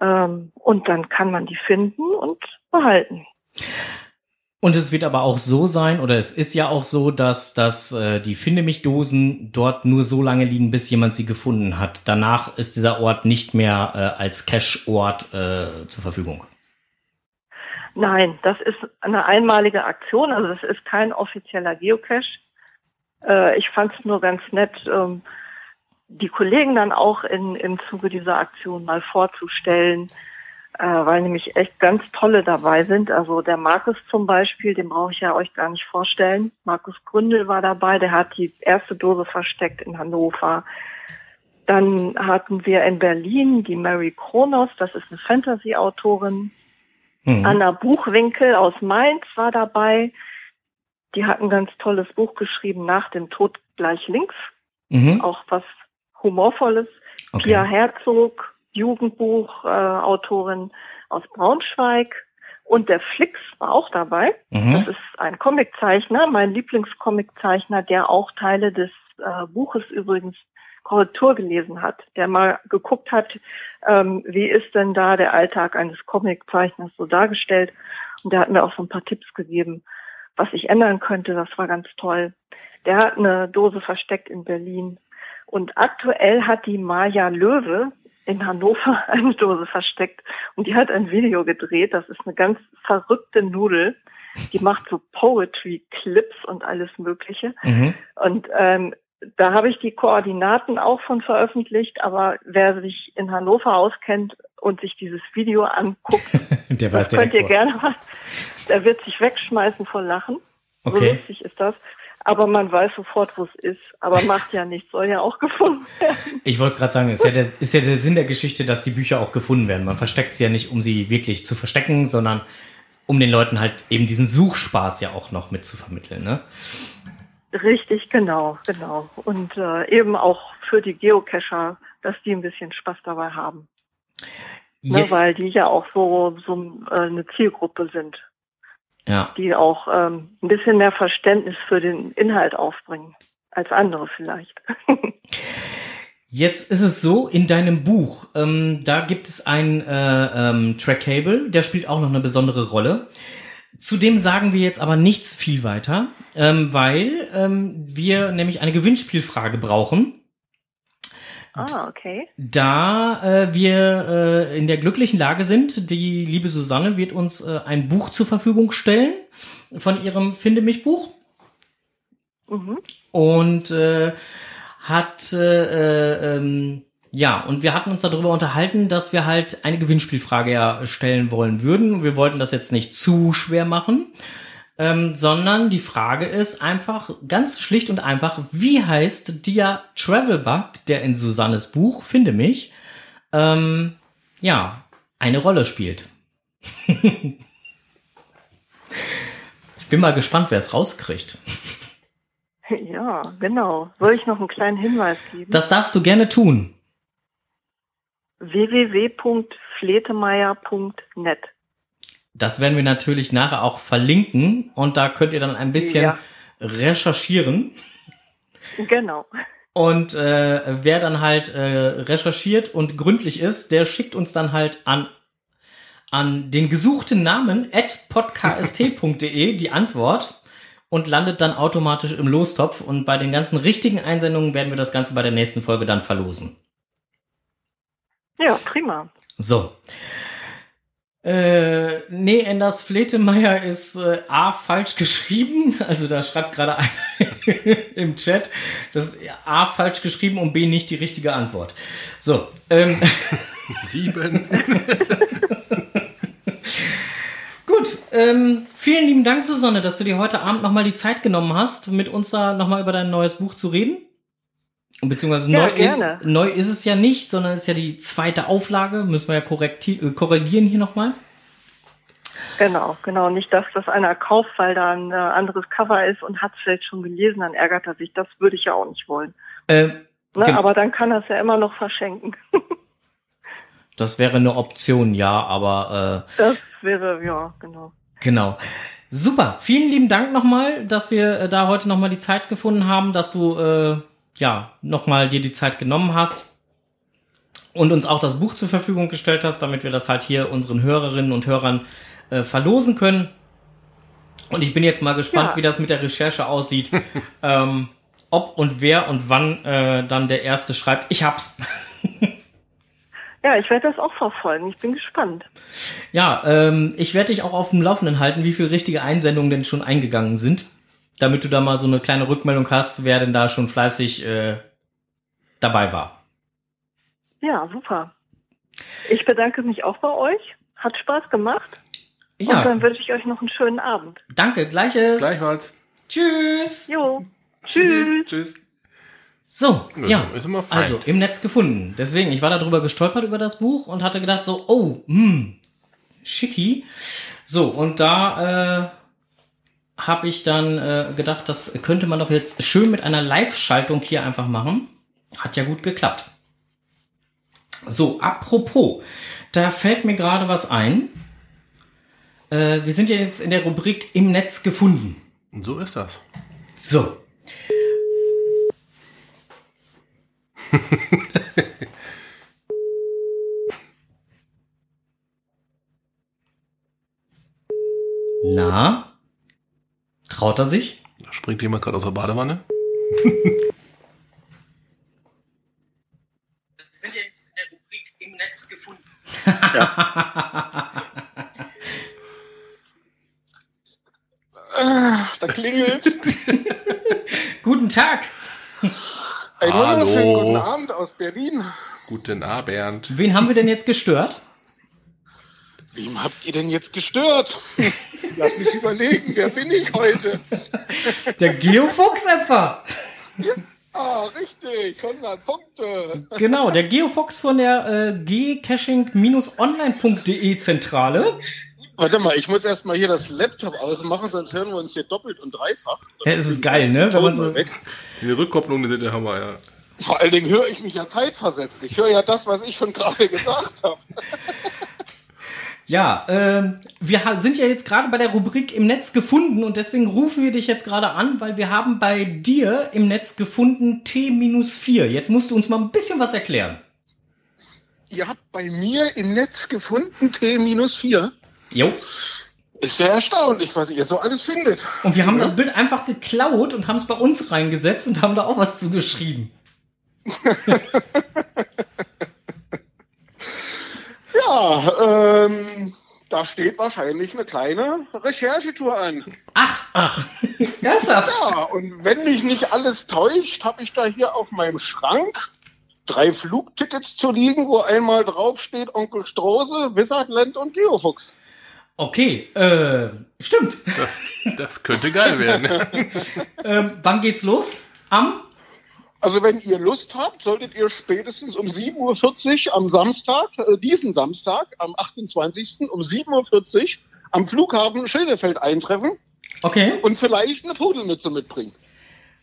Speaker 4: Ähm, und dann kann man die finden und behalten.
Speaker 1: Und es wird aber auch so sein, oder es ist ja auch so, dass, dass äh, die Finde mich Dosen dort nur so lange liegen, bis jemand sie gefunden hat. Danach ist dieser Ort nicht mehr äh, als Cache-Ort äh, zur Verfügung.
Speaker 4: Nein, das ist eine einmalige Aktion, also das ist kein offizieller Geocache. Äh, ich fand es nur ganz nett, ähm, die Kollegen dann auch in, im Zuge dieser Aktion mal vorzustellen, äh, weil nämlich echt ganz tolle dabei sind. Also der Markus zum Beispiel, den brauche ich ja euch gar nicht vorstellen. Markus Gründel war dabei, der hat die erste Dose versteckt in Hannover. Dann hatten wir in Berlin die Mary Kronos, das ist eine Fantasy-Autorin.
Speaker 1: Mhm.
Speaker 4: Anna Buchwinkel aus Mainz war dabei. Die hat ein ganz tolles Buch geschrieben, Nach dem Tod gleich links.
Speaker 1: Mhm.
Speaker 4: Auch was Humorvolles. Pia Herzog, Jugendbuchautorin aus Braunschweig. Und der Flix war auch dabei.
Speaker 1: Mhm.
Speaker 4: Das ist ein Comiczeichner, mein Lieblingscomiczeichner, der auch Teile des äh, Buches übrigens Korrektur gelesen hat, der mal geguckt hat, ähm, wie ist denn da der Alltag eines Comiczeichners so dargestellt. Und der hat mir auch so ein paar Tipps gegeben, was ich ändern könnte. Das war ganz toll. Der hat eine Dose versteckt in Berlin. Und aktuell hat die Maja Löwe in Hannover (laughs) eine Dose versteckt und die hat ein Video gedreht. Das ist eine ganz verrückte Nudel. Die macht so Poetry-Clips und alles Mögliche.
Speaker 1: Mhm.
Speaker 4: Und ähm, da habe ich die Koordinaten auch von veröffentlicht, aber wer sich in Hannover auskennt und sich dieses Video anguckt, (laughs)
Speaker 1: Der weiß
Speaker 4: das könnt ihr
Speaker 1: wo.
Speaker 4: gerne mal, der wird sich wegschmeißen vor Lachen. So
Speaker 1: Okay.
Speaker 4: lustig ist das. Aber man weiß sofort, wo es ist. Aber macht ja nichts, soll ja auch gefunden werden.
Speaker 1: Ich wollte es gerade sagen, ist ja, der, ist ja der Sinn der Geschichte, dass die Bücher auch gefunden werden. Man versteckt sie ja nicht, um sie wirklich zu verstecken, sondern um den Leuten halt eben diesen Suchspaß ja auch noch mit zu vermitteln. Ne?
Speaker 4: Richtig, genau, genau. Und äh, eben auch für die Geocacher, dass die ein bisschen Spaß dabei haben. Ne, weil die ja auch so, so äh, eine Zielgruppe sind,
Speaker 1: ja.
Speaker 4: die auch ähm, ein bisschen mehr Verständnis für den Inhalt aufbringen als andere vielleicht. (laughs)
Speaker 1: Jetzt ist es so, in deinem Buch, ähm, da gibt es ein äh, ähm, Trackable, der spielt auch noch eine besondere Rolle. Zudem sagen wir jetzt aber nichts viel weiter, ähm, weil ähm, wir nämlich eine Gewinnspielfrage brauchen.
Speaker 4: Ah, okay.
Speaker 1: Da äh, wir äh, in der glücklichen Lage sind, die liebe Susanne wird uns äh, ein Buch zur Verfügung stellen von ihrem Finde mich Buch
Speaker 4: Mhm.
Speaker 1: und äh, hat äh, äh, ähm, ja und wir hatten uns darüber unterhalten, dass wir halt eine Gewinnspielfrage ja stellen wollen würden. Wir wollten das jetzt nicht zu schwer machen, ähm, sondern die Frage ist einfach ganz schlicht und einfach: Wie heißt der Travelbug, der in Susannes Buch Finde mich ähm, ja eine Rolle spielt? (laughs) ich bin mal gespannt, wer es rauskriegt. (laughs)
Speaker 4: Ja, genau. Soll ich noch einen kleinen Hinweis geben?
Speaker 1: Das darfst du gerne tun.
Speaker 4: www.fletemeier.net.
Speaker 1: Das werden wir natürlich nachher auch verlinken und da könnt ihr dann ein bisschen
Speaker 4: Ja.
Speaker 1: recherchieren.
Speaker 4: Genau.
Speaker 1: Und äh, wer dann halt äh, recherchiert und gründlich ist, der schickt uns dann halt an an den gesuchten Namen at podcast.de die Antwort und landet dann automatisch im Lostopf. Und bei den ganzen richtigen Einsendungen werden wir das Ganze bei der nächsten Folge dann verlosen.
Speaker 4: Ja, prima.
Speaker 1: So. Äh, nee, Enders Fletemeyer ist äh, A falsch geschrieben. (laughs) Also da schreibt gerade einer (laughs) im Chat. Das ist A falsch geschrieben und B nicht die richtige Antwort. So. Ähm, (laughs)
Speaker 2: Sieben.
Speaker 1: ähm, vielen lieben Dank, Susanne, dass du dir heute Abend nochmal die Zeit genommen hast, mit uns da nochmal über dein neues Buch zu reden. Beziehungsweise
Speaker 4: Ja,
Speaker 1: neu, ist, neu ist es ja nicht, sondern es ist ja die zweite Auflage. Müssen wir ja korrekti- äh, korrigieren hier nochmal.
Speaker 4: Genau, genau. Nicht, dass das einer kauft, weil da ein äh, anderes Cover ist und hat es vielleicht schon gelesen, dann ärgert er sich. Das würde ich ja auch nicht wollen.
Speaker 1: Äh,
Speaker 4: Ne?
Speaker 1: Genau.
Speaker 4: Aber dann kann er es ja immer noch verschenken. (laughs)
Speaker 1: das wäre eine Option, ja, aber äh,
Speaker 4: Das wäre, ja, genau.
Speaker 1: Genau. Super. Vielen lieben Dank nochmal, dass wir äh, da heute nochmal die Zeit gefunden haben, dass du äh, ja nochmal dir die Zeit genommen hast und uns auch das Buch zur Verfügung gestellt hast, damit wir das halt hier unseren Hörerinnen und Hörern äh, verlosen können. Und ich bin jetzt mal gespannt,
Speaker 4: Ja.
Speaker 1: wie das mit der Recherche aussieht. (laughs) ähm, ob und wer und wann äh, dann der Erste schreibt, ich hab's.
Speaker 4: Ja, ich werde das auch verfolgen. Ich bin gespannt.
Speaker 1: Ja, ähm, ich werde dich auch auf dem Laufenden halten, wie viele richtige Einsendungen denn schon eingegangen sind, damit du da mal so eine kleine Rückmeldung hast, wer denn da schon fleißig äh, dabei war.
Speaker 4: Ja, super. Ich bedanke mich auch bei euch. Hat Spaß gemacht. Und
Speaker 1: Ja,
Speaker 4: dann wünsche ich euch noch einen schönen Abend.
Speaker 1: danke, gleiches.
Speaker 2: Gleichfalls.
Speaker 1: Tschüss.
Speaker 4: Jo. Tschüss.
Speaker 2: Tschüss.
Speaker 1: So,
Speaker 2: Ja,
Speaker 1: ja.
Speaker 2: ist immer fein.
Speaker 1: Also, im Netz gefunden. Deswegen, ich war darüber gestolpert über das Buch und hatte gedacht so, oh, hm, schicki. So, und da äh, habe ich dann äh, gedacht, das könnte man doch jetzt schön mit einer Live-Schaltung hier einfach machen. Hat ja gut geklappt. So, apropos, da fällt mir gerade was ein. Äh, wir sind ja jetzt in der Rubrik im Netz gefunden.
Speaker 2: Und so ist das.
Speaker 1: So. (laughs) Na? Traut er sich?
Speaker 2: Da springt jemand gerade aus der Badewanne.
Speaker 1: sind ja jetzt in der Rubrik im Netz gefunden.
Speaker 5: Ah, da klingelt. (laughs)
Speaker 1: Guten Tag.
Speaker 5: Einen
Speaker 2: Hallo.
Speaker 5: wunderschönen guten Abend aus Berlin.
Speaker 2: Guten Abend.
Speaker 1: Wen haben wir denn jetzt gestört?
Speaker 5: Wem habt ihr denn jetzt gestört? (laughs) Lass mich überlegen, wer bin ich heute?
Speaker 1: Der Geofuchs etwa.
Speaker 5: Ah, richtig, 100 Punkte.
Speaker 1: Genau, der Geofox von der äh, gcaching-online.de Zentrale.
Speaker 5: Warte mal, ich muss erstmal hier das Laptop ausmachen, sonst hören wir uns hier doppelt und dreifach.
Speaker 1: Ja, es ist geil, ne? Wenn man so,
Speaker 5: Weg.
Speaker 2: Die Rückkopplung, die haben wir ja.
Speaker 5: Vor allen Dingen höre ich mich ja zeitversetzt. Ich höre ja das, was ich schon gerade (laughs) gesagt habe.
Speaker 1: Ja, ähm, wir sind ja jetzt gerade bei der Rubrik im Netz gefunden und deswegen rufen wir dich jetzt gerade an, weil wir haben bei dir im Netz gefunden T-4. Jetzt musst du uns mal ein bisschen was erklären.
Speaker 5: Ihr habt bei mir im Netz gefunden T-4.
Speaker 1: Jo.
Speaker 5: Ist ja erstaunlich, was ihr so alles findet.
Speaker 1: Und wir haben das Bild einfach geklaut und haben es bei uns reingesetzt und haben da auch was zugeschrieben. (laughs)
Speaker 5: Ja, ähm, da steht wahrscheinlich eine kleine Recherchetour an.
Speaker 1: Ach, ach, (laughs) ernsthaft?
Speaker 5: Ja, und wenn mich nicht alles täuscht, habe ich da hier auf meinem Schrank drei Flugtickets zu liegen, wo einmal drauf steht Onkel Strose, Wizardland und Geofuchs.
Speaker 1: Okay, äh, stimmt.
Speaker 2: Das, das könnte geil werden. (laughs)
Speaker 1: Ähm, wann geht's los? Am?
Speaker 5: Also wenn ihr Lust habt, solltet ihr spätestens um 7.40 Uhr am Samstag, äh, diesen Samstag, am 28. um 7.40 Uhr am Flughafen Schildefeld eintreffen
Speaker 1: Okay.
Speaker 5: und vielleicht eine Pudelmütze mitbringen.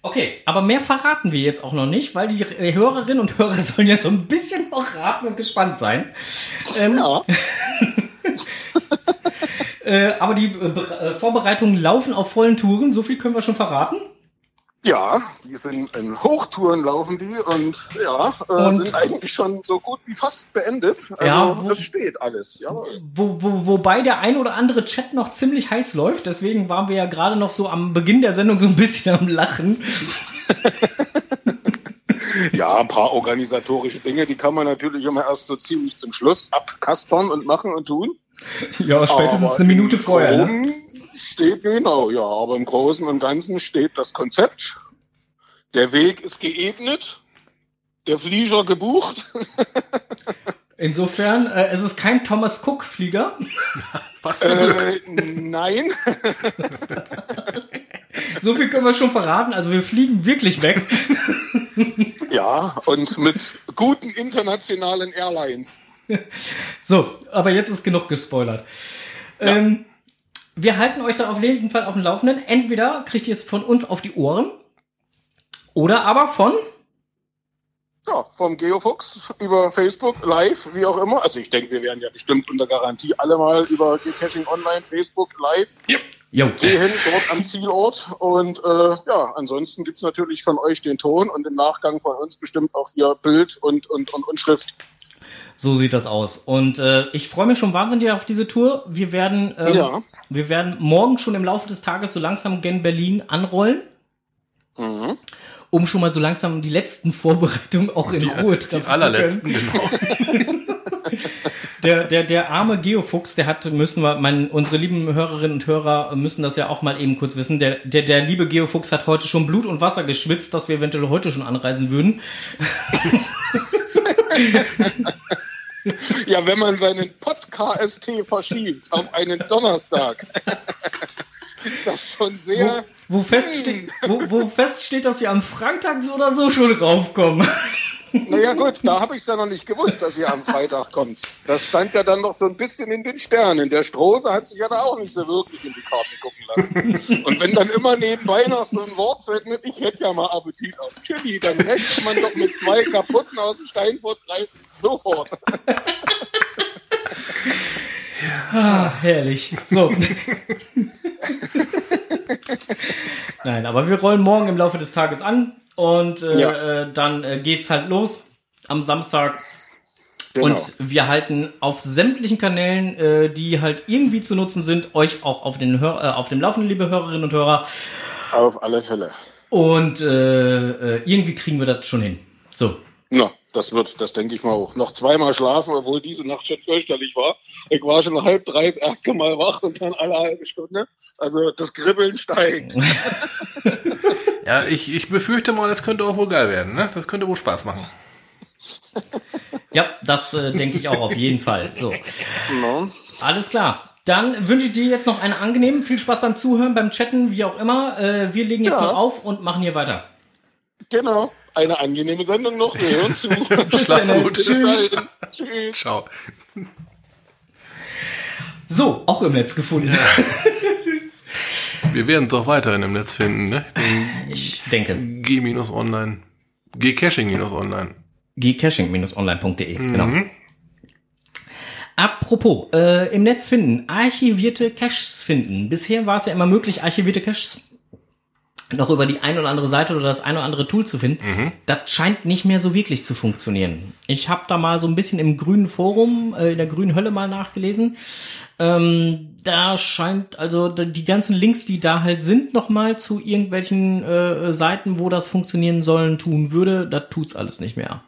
Speaker 1: Okay, aber mehr verraten wir jetzt auch noch nicht, weil die Hörerinnen und Hörer sollen ja so ein bisschen (laughs) noch raten und gespannt sein. Ähm,
Speaker 5: Ja, (laughs)
Speaker 1: äh, aber die äh, äh, Vorbereitungen laufen auf vollen Touren, so viel können wir schon verraten.
Speaker 5: Ja, die sind in Hochtouren laufen die und ja, äh,
Speaker 1: Und-
Speaker 5: sind eigentlich schon so gut wie fast beendet. Also
Speaker 1: Ja, wo-
Speaker 5: das steht alles. Jawohl.
Speaker 1: Wo, wo, wobei der ein oder andere Chat noch ziemlich heiß läuft, deswegen waren wir ja gerade noch so am Beginn der Sendung so ein bisschen am Lachen. (laughs)
Speaker 5: Ja, ein paar organisatorische Dinge, die kann man natürlich immer erst so ziemlich zum Schluss abkaspern und machen und tun.
Speaker 1: Ja, spätestens
Speaker 5: Aber
Speaker 1: eine Minute vorher. Ne?
Speaker 5: Steht genau, ja, aber im Großen und Ganzen steht das Konzept. Der Weg ist geebnet, der Flieger gebucht. (laughs)
Speaker 1: Insofern, äh, es ist kein Thomas Cook Flieger. (laughs)
Speaker 2: Was für Glück.
Speaker 5: Äh, nein. (laughs)
Speaker 1: So viel können wir schon verraten. Also wir fliegen wirklich weg.
Speaker 5: Ja, und mit guten internationalen Airlines.
Speaker 1: So, aber jetzt ist genug gespoilert. Ähm, wir halten euch da auf jeden Fall auf dem Laufenden. Entweder kriegt ihr es von uns auf die Ohren oder aber von
Speaker 5: Ja, vom Geofuchs über Facebook, live, wie auch immer. Also ich denke, wir werden ja bestimmt unter Garantie alle mal über Geocaching Online, Facebook, live
Speaker 1: Jo.
Speaker 5: gehen, dort am Zielort. Und äh, ja, ansonsten gibt's natürlich von euch den Ton und im Nachgang von uns bestimmt auch hier Bild und, und, und, und Schrift.
Speaker 1: So sieht das aus. Und äh, ich freue mich schon wahnsinnig auf diese Tour. Wir werden, ähm,
Speaker 5: Ja.
Speaker 1: wir werden morgen schon im Laufe des Tages so langsam gen Berlin anrollen,
Speaker 5: Mhm.
Speaker 1: um schon mal so langsam die letzten Vorbereitungen auch in Ruhe
Speaker 2: Die
Speaker 1: treffen zu
Speaker 2: allerletzten,
Speaker 1: können.
Speaker 2: genau. (laughs)
Speaker 1: Der, der, der arme Geofuchs, der hat, müssen wir, mein, unsere lieben Hörerinnen und Hörer müssen das ja auch mal eben kurz wissen. Der, der, der liebe Geofuchs hat heute schon Blut und Wasser geschwitzt, dass wir eventuell heute schon anreisen würden. (laughs) (laughs)
Speaker 5: Ja, wenn man seinen Pod-KST verschiebt auf einen Donnerstag, (laughs) ist das schon sehr.
Speaker 1: Wo feststeht, wo, wo feststeht, dass wir am Freitag so oder so schon raufkommen. (laughs)
Speaker 5: Naja gut, da habe ich es ja noch nicht gewusst, dass ihr am Freitag kommt. Das stand ja dann noch so ein bisschen in den Sternen. Der Strose hat sich ja da auch nicht so wirklich in die Karten gucken lassen. Und wenn dann immer nebenbei noch so ein Wort fällt mit, ich hätte ja mal Appetit auf Chili, dann rechnet man doch mit zwei kaputten aus dem Steinbutt rein sofort.
Speaker 1: Ah, herrlich. So. Nein, aber wir rollen morgen im Laufe des Tages an und äh,
Speaker 5: Ja.
Speaker 1: äh, dann äh, geht's halt los am Samstag.
Speaker 5: Genau.
Speaker 1: Und wir halten auf sämtlichen Kanälen, äh, die halt irgendwie zu nutzen sind, euch auch auf, den Hör äh, auf dem Laufenden, liebe Hörerinnen und Hörer.
Speaker 5: Auf alle Fälle.
Speaker 1: Und äh, äh, irgendwie kriegen wir das schon hin. So.
Speaker 5: Na, das wird, das denke ich mal auch. Noch zweimal schlafen, obwohl diese Nacht schon fürchterlich war. Ich war schon halb drei das erste Mal wach und dann alle halbe Stunde. Also das Kribbeln steigt. (laughs)
Speaker 2: Ja, ich, ich befürchte mal, das könnte auch wohl geil werden, ne? Das könnte wohl Spaß machen. (laughs)
Speaker 1: Ja, das äh, denke ich auch auf jeden Fall. So.
Speaker 5: No.
Speaker 1: Alles klar. Dann wünsche ich dir jetzt noch einen angenehmen, viel Spaß beim Zuhören, beim Chatten, wie auch immer. Äh, wir legen jetzt
Speaker 5: Ja.
Speaker 1: mal auf und machen hier weiter.
Speaker 5: Genau. Eine angenehme Sendung noch. Wir hören zu. (laughs)
Speaker 1: Bis
Speaker 2: Schlaf
Speaker 1: dann.
Speaker 2: gut.
Speaker 1: Tschüss.
Speaker 5: Tschüss.
Speaker 2: Ciao.
Speaker 1: So, auch im Netz gefunden. (laughs)
Speaker 2: Wir werden es auch weiterhin im Netz finden, ne?
Speaker 1: Ich denke.
Speaker 2: G-Online. G-Caching-Online.
Speaker 1: gcaching-online.de. Genau.
Speaker 2: Mhm.
Speaker 1: Apropos, äh, im Netz finden, archivierte Caches finden. Bisher war es ja immer möglich, archivierte Caches noch über die ein oder andere Seite oder das ein oder andere Tool zu finden. Das scheint nicht mehr so wirklich zu funktionieren. Ich habe da mal so ein bisschen im grünen Forum, äh, in der grünen Hölle mal nachgelesen. Ähm, da scheint also die ganzen Links, die da halt sind, nochmal zu irgendwelchen äh, Seiten, wo das funktionieren sollen, tun würde, das tut's alles nicht mehr.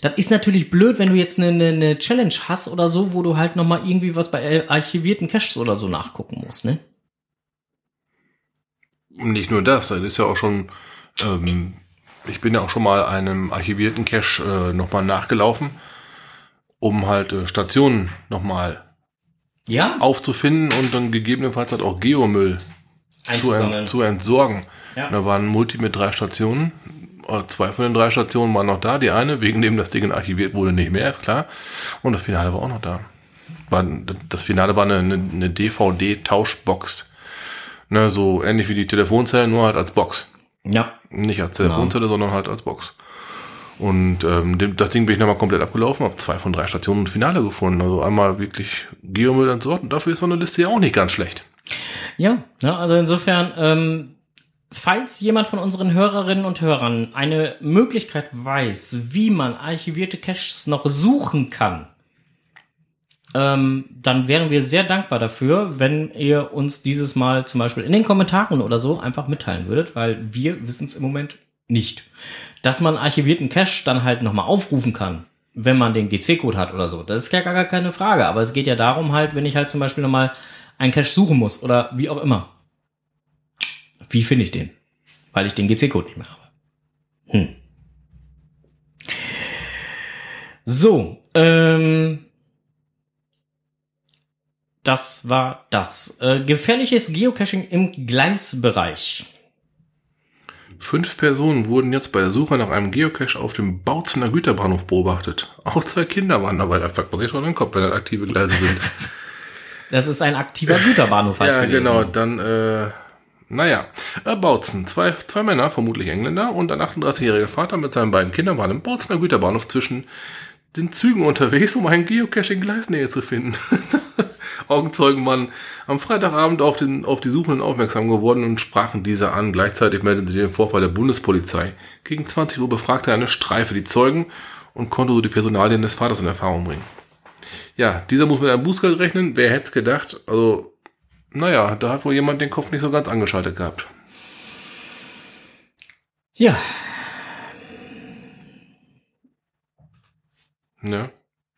Speaker 1: Das ist natürlich blöd, wenn du jetzt eine, eine, eine Challenge hast oder so, wo du halt nochmal irgendwie was bei äh, archivierten Caches oder so nachgucken musst, ne?
Speaker 2: Nicht nur das, das ist ja auch schon, ähm, ich bin ja auch schon mal einem archivierten Cache äh, nochmal nachgelaufen, um halt äh, Stationen nochmal
Speaker 1: Ja?
Speaker 2: aufzufinden und dann gegebenenfalls halt auch Geomüll zu, ent, zu entsorgen.
Speaker 1: Ja.
Speaker 2: Da war ein Multi mit drei Stationen. Äh, Zwei von den drei Stationen waren noch da. Die eine, wegen dem das Ding archiviert wurde, nicht mehr, ist klar. Und das Finale war auch noch da. War, das Finale war eine, eine, eine DVD-Tauschbox. Ne, so ähnlich wie die Telefonzelle, nur halt als Box.
Speaker 1: Ja.
Speaker 2: Nicht als Telefonzelle, sondern halt als Box. Und ähm, dem, das Ding bin ich nochmal komplett abgelaufen, habe zwei von drei Stationen und Finale gefunden. Also einmal wirklich Geomüll entsorgt und dafür ist so eine Liste ja auch nicht ganz schlecht.
Speaker 1: Ja, ja also insofern, ähm, falls jemand von unseren Hörerinnen und Hörern eine Möglichkeit weiß, wie man archivierte Caches noch suchen kann, ähm, dann wären wir sehr dankbar dafür, wenn ihr uns dieses Mal zum Beispiel in den Kommentaren oder so einfach mitteilen würdet, weil wir wissen es im Moment nicht. Dass man archivierten Cache dann halt nochmal aufrufen kann, wenn man den GC-Code hat oder so, das ist ja gar keine Frage. Aber es geht ja darum halt, wenn ich halt zum Beispiel nochmal einen Cache suchen muss oder wie auch immer. Wie finde ich den? Weil ich den GC-Code nicht mehr habe. Hm. So, ähm, das war das. Äh, gefährliches Geocaching im Gleisbereich.
Speaker 2: Fünf Personen wurden jetzt bei der Suche nach einem Geocache auf dem Bautzener Güterbahnhof beobachtet. Auch zwei Kinder waren dabei. Da packt man sich schon den Kopf, wenn das aktive Gleise sind. (laughs)
Speaker 1: Das ist ein aktiver Güterbahnhof. halt (laughs)
Speaker 2: ja,
Speaker 1: gewesen.
Speaker 2: genau. Dann, äh, naja. Äh, Bautzen. Zwei, zwei Männer, vermutlich Engländer, und ein 38-jähriger Vater mit seinen beiden Kindern waren im Bautzener Güterbahnhof zwischen den Zügen unterwegs, um einen Geocache Gleisnähe zu finden. (laughs) Augenzeugen am Freitagabend auf, den, auf die Suchenden aufmerksam geworden und sprachen diese an. Gleichzeitig meldeten sie den Vorfall der Bundespolizei. Gegen 20 Uhr befragte eine Streife die Zeugen und konnte so die Personalien des Vaters in Erfahrung bringen. Ja, dieser muss mit einem Bußgeld rechnen. Wer hätte es gedacht? Also, naja, da hat wohl jemand den Kopf nicht so ganz angeschaltet gehabt.
Speaker 1: Ja,
Speaker 2: Ne?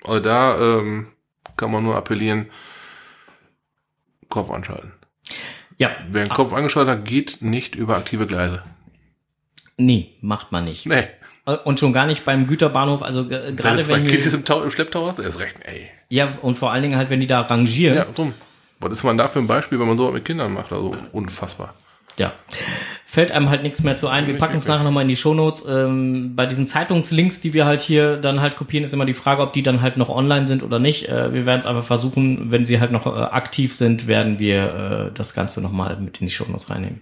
Speaker 2: Also da ähm, kann man nur appellieren, Kopf anschalten.
Speaker 1: ja.
Speaker 2: Wer den Kopf angeschaltet hat, geht nicht über aktive Gleise.
Speaker 1: Nee, macht man nicht.
Speaker 2: Nee.
Speaker 1: Und schon gar nicht beim Güterbahnhof, also
Speaker 2: Gerade
Speaker 1: gerade
Speaker 2: zwei
Speaker 1: wenn die,
Speaker 2: im, Tau, im Schlepptau hast, erst recht, ey.
Speaker 1: ja und vor allen Dingen halt, wenn die da rangieren.
Speaker 2: Ja, drum. Was ist man da für ein Beispiel, wenn man so was mit Kindern macht? Also unfassbar.
Speaker 1: Ja. Fällt einem halt nichts mehr zu ein. Wir packen es nachher nochmal in die Shownotes. Ähm, bei diesen Zeitungslinks, die wir halt hier dann halt kopieren, ist immer die Frage, ob die dann halt noch online sind oder nicht. Äh, wir werden es einfach versuchen, wenn sie halt noch äh, aktiv sind, werden wir äh, das Ganze nochmal mit in die Shownotes reinnehmen.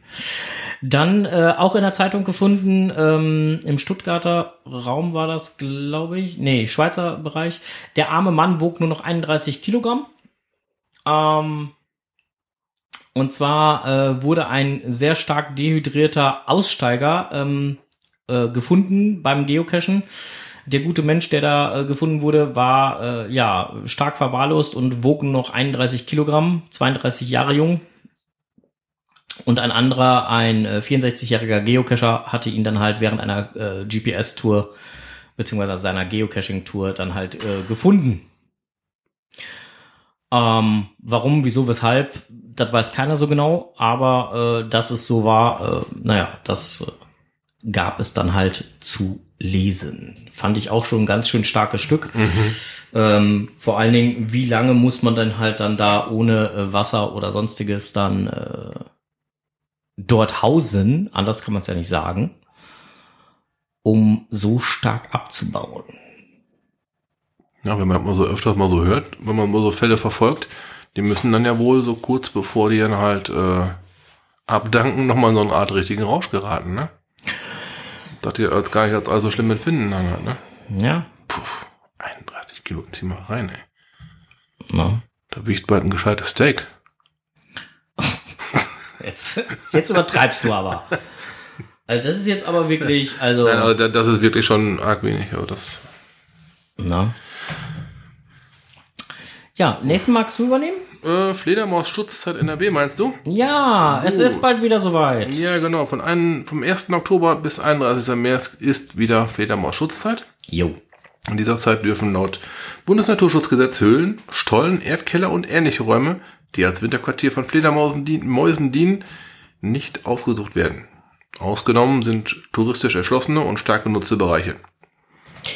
Speaker 1: Dann äh, auch in der Zeitung gefunden, ähm, im Stuttgarter Raum war das, glaube ich, nee, Schweizer Bereich. Der arme Mann wog nur noch 31 Kilogramm. Ähm, und zwar äh, wurde ein sehr stark dehydrierter Aussteiger ähm, äh, gefunden beim Geocachen. Der gute Mensch, der da äh, gefunden wurde, war äh, ja stark verwahrlost und wog noch 31 Kilogramm, 32 Jahre jung. Und ein anderer, ein äh, 64-jähriger Geocacher, hatte ihn dann halt während einer äh, GPS-Tour beziehungsweise seiner Geocaching-Tour dann halt äh, gefunden. Ähm, warum, wieso, weshalb, das weiß keiner so genau, aber äh, dass es so war, äh, naja, das äh, gab es dann halt zu lesen. Fand ich auch schon ein ganz schön starkes Stück. Ähm, vor allen Dingen, wie lange muss man dann halt dann da ohne äh, Wasser oder sonstiges dann äh, dort hausen, anders kann man es ja nicht sagen, um so stark abzubauen.
Speaker 2: Ja, wenn man mal so öfters mal so hört, wenn man mal so Fälle verfolgt, die müssen dann ja wohl so kurz bevor die dann halt äh, abdanken, nochmal in so eine Art richtigen Rausch geraten, ne? Dass die das gar nicht als allzu schlimm empfinden dann halt, ne?
Speaker 1: Ja,
Speaker 2: Puh, 31 Kilo, zieh mal rein, ey.
Speaker 1: na.
Speaker 2: Da wiegt bald ein gescheites Steak. (laughs)
Speaker 1: Jetzt, jetzt übertreibst du aber. Also das ist jetzt aber wirklich, also.
Speaker 2: Nein, aber da- das ist wirklich schon arg wenig, aber das.
Speaker 1: Na. Ja, nächsten magst du übernehmen?
Speaker 2: Äh, Fledermaus Schutzzeit NRW, meinst du?
Speaker 1: Ja, es ist bald wieder soweit.
Speaker 2: Ja, genau. Von einem, vom 1. Oktober bis 31. März ist wieder Fledermaus Schutzzeit.
Speaker 1: Jo.
Speaker 2: In dieser Zeit dürfen laut Bundesnaturschutzgesetz Höhlen, Stollen, Erdkeller und ähnliche Räume, die als Winterquartier von Fledermausen dien, Mäusen dienen, nicht aufgesucht werden. Ausgenommen sind touristisch erschlossene und stark genutzte Bereiche.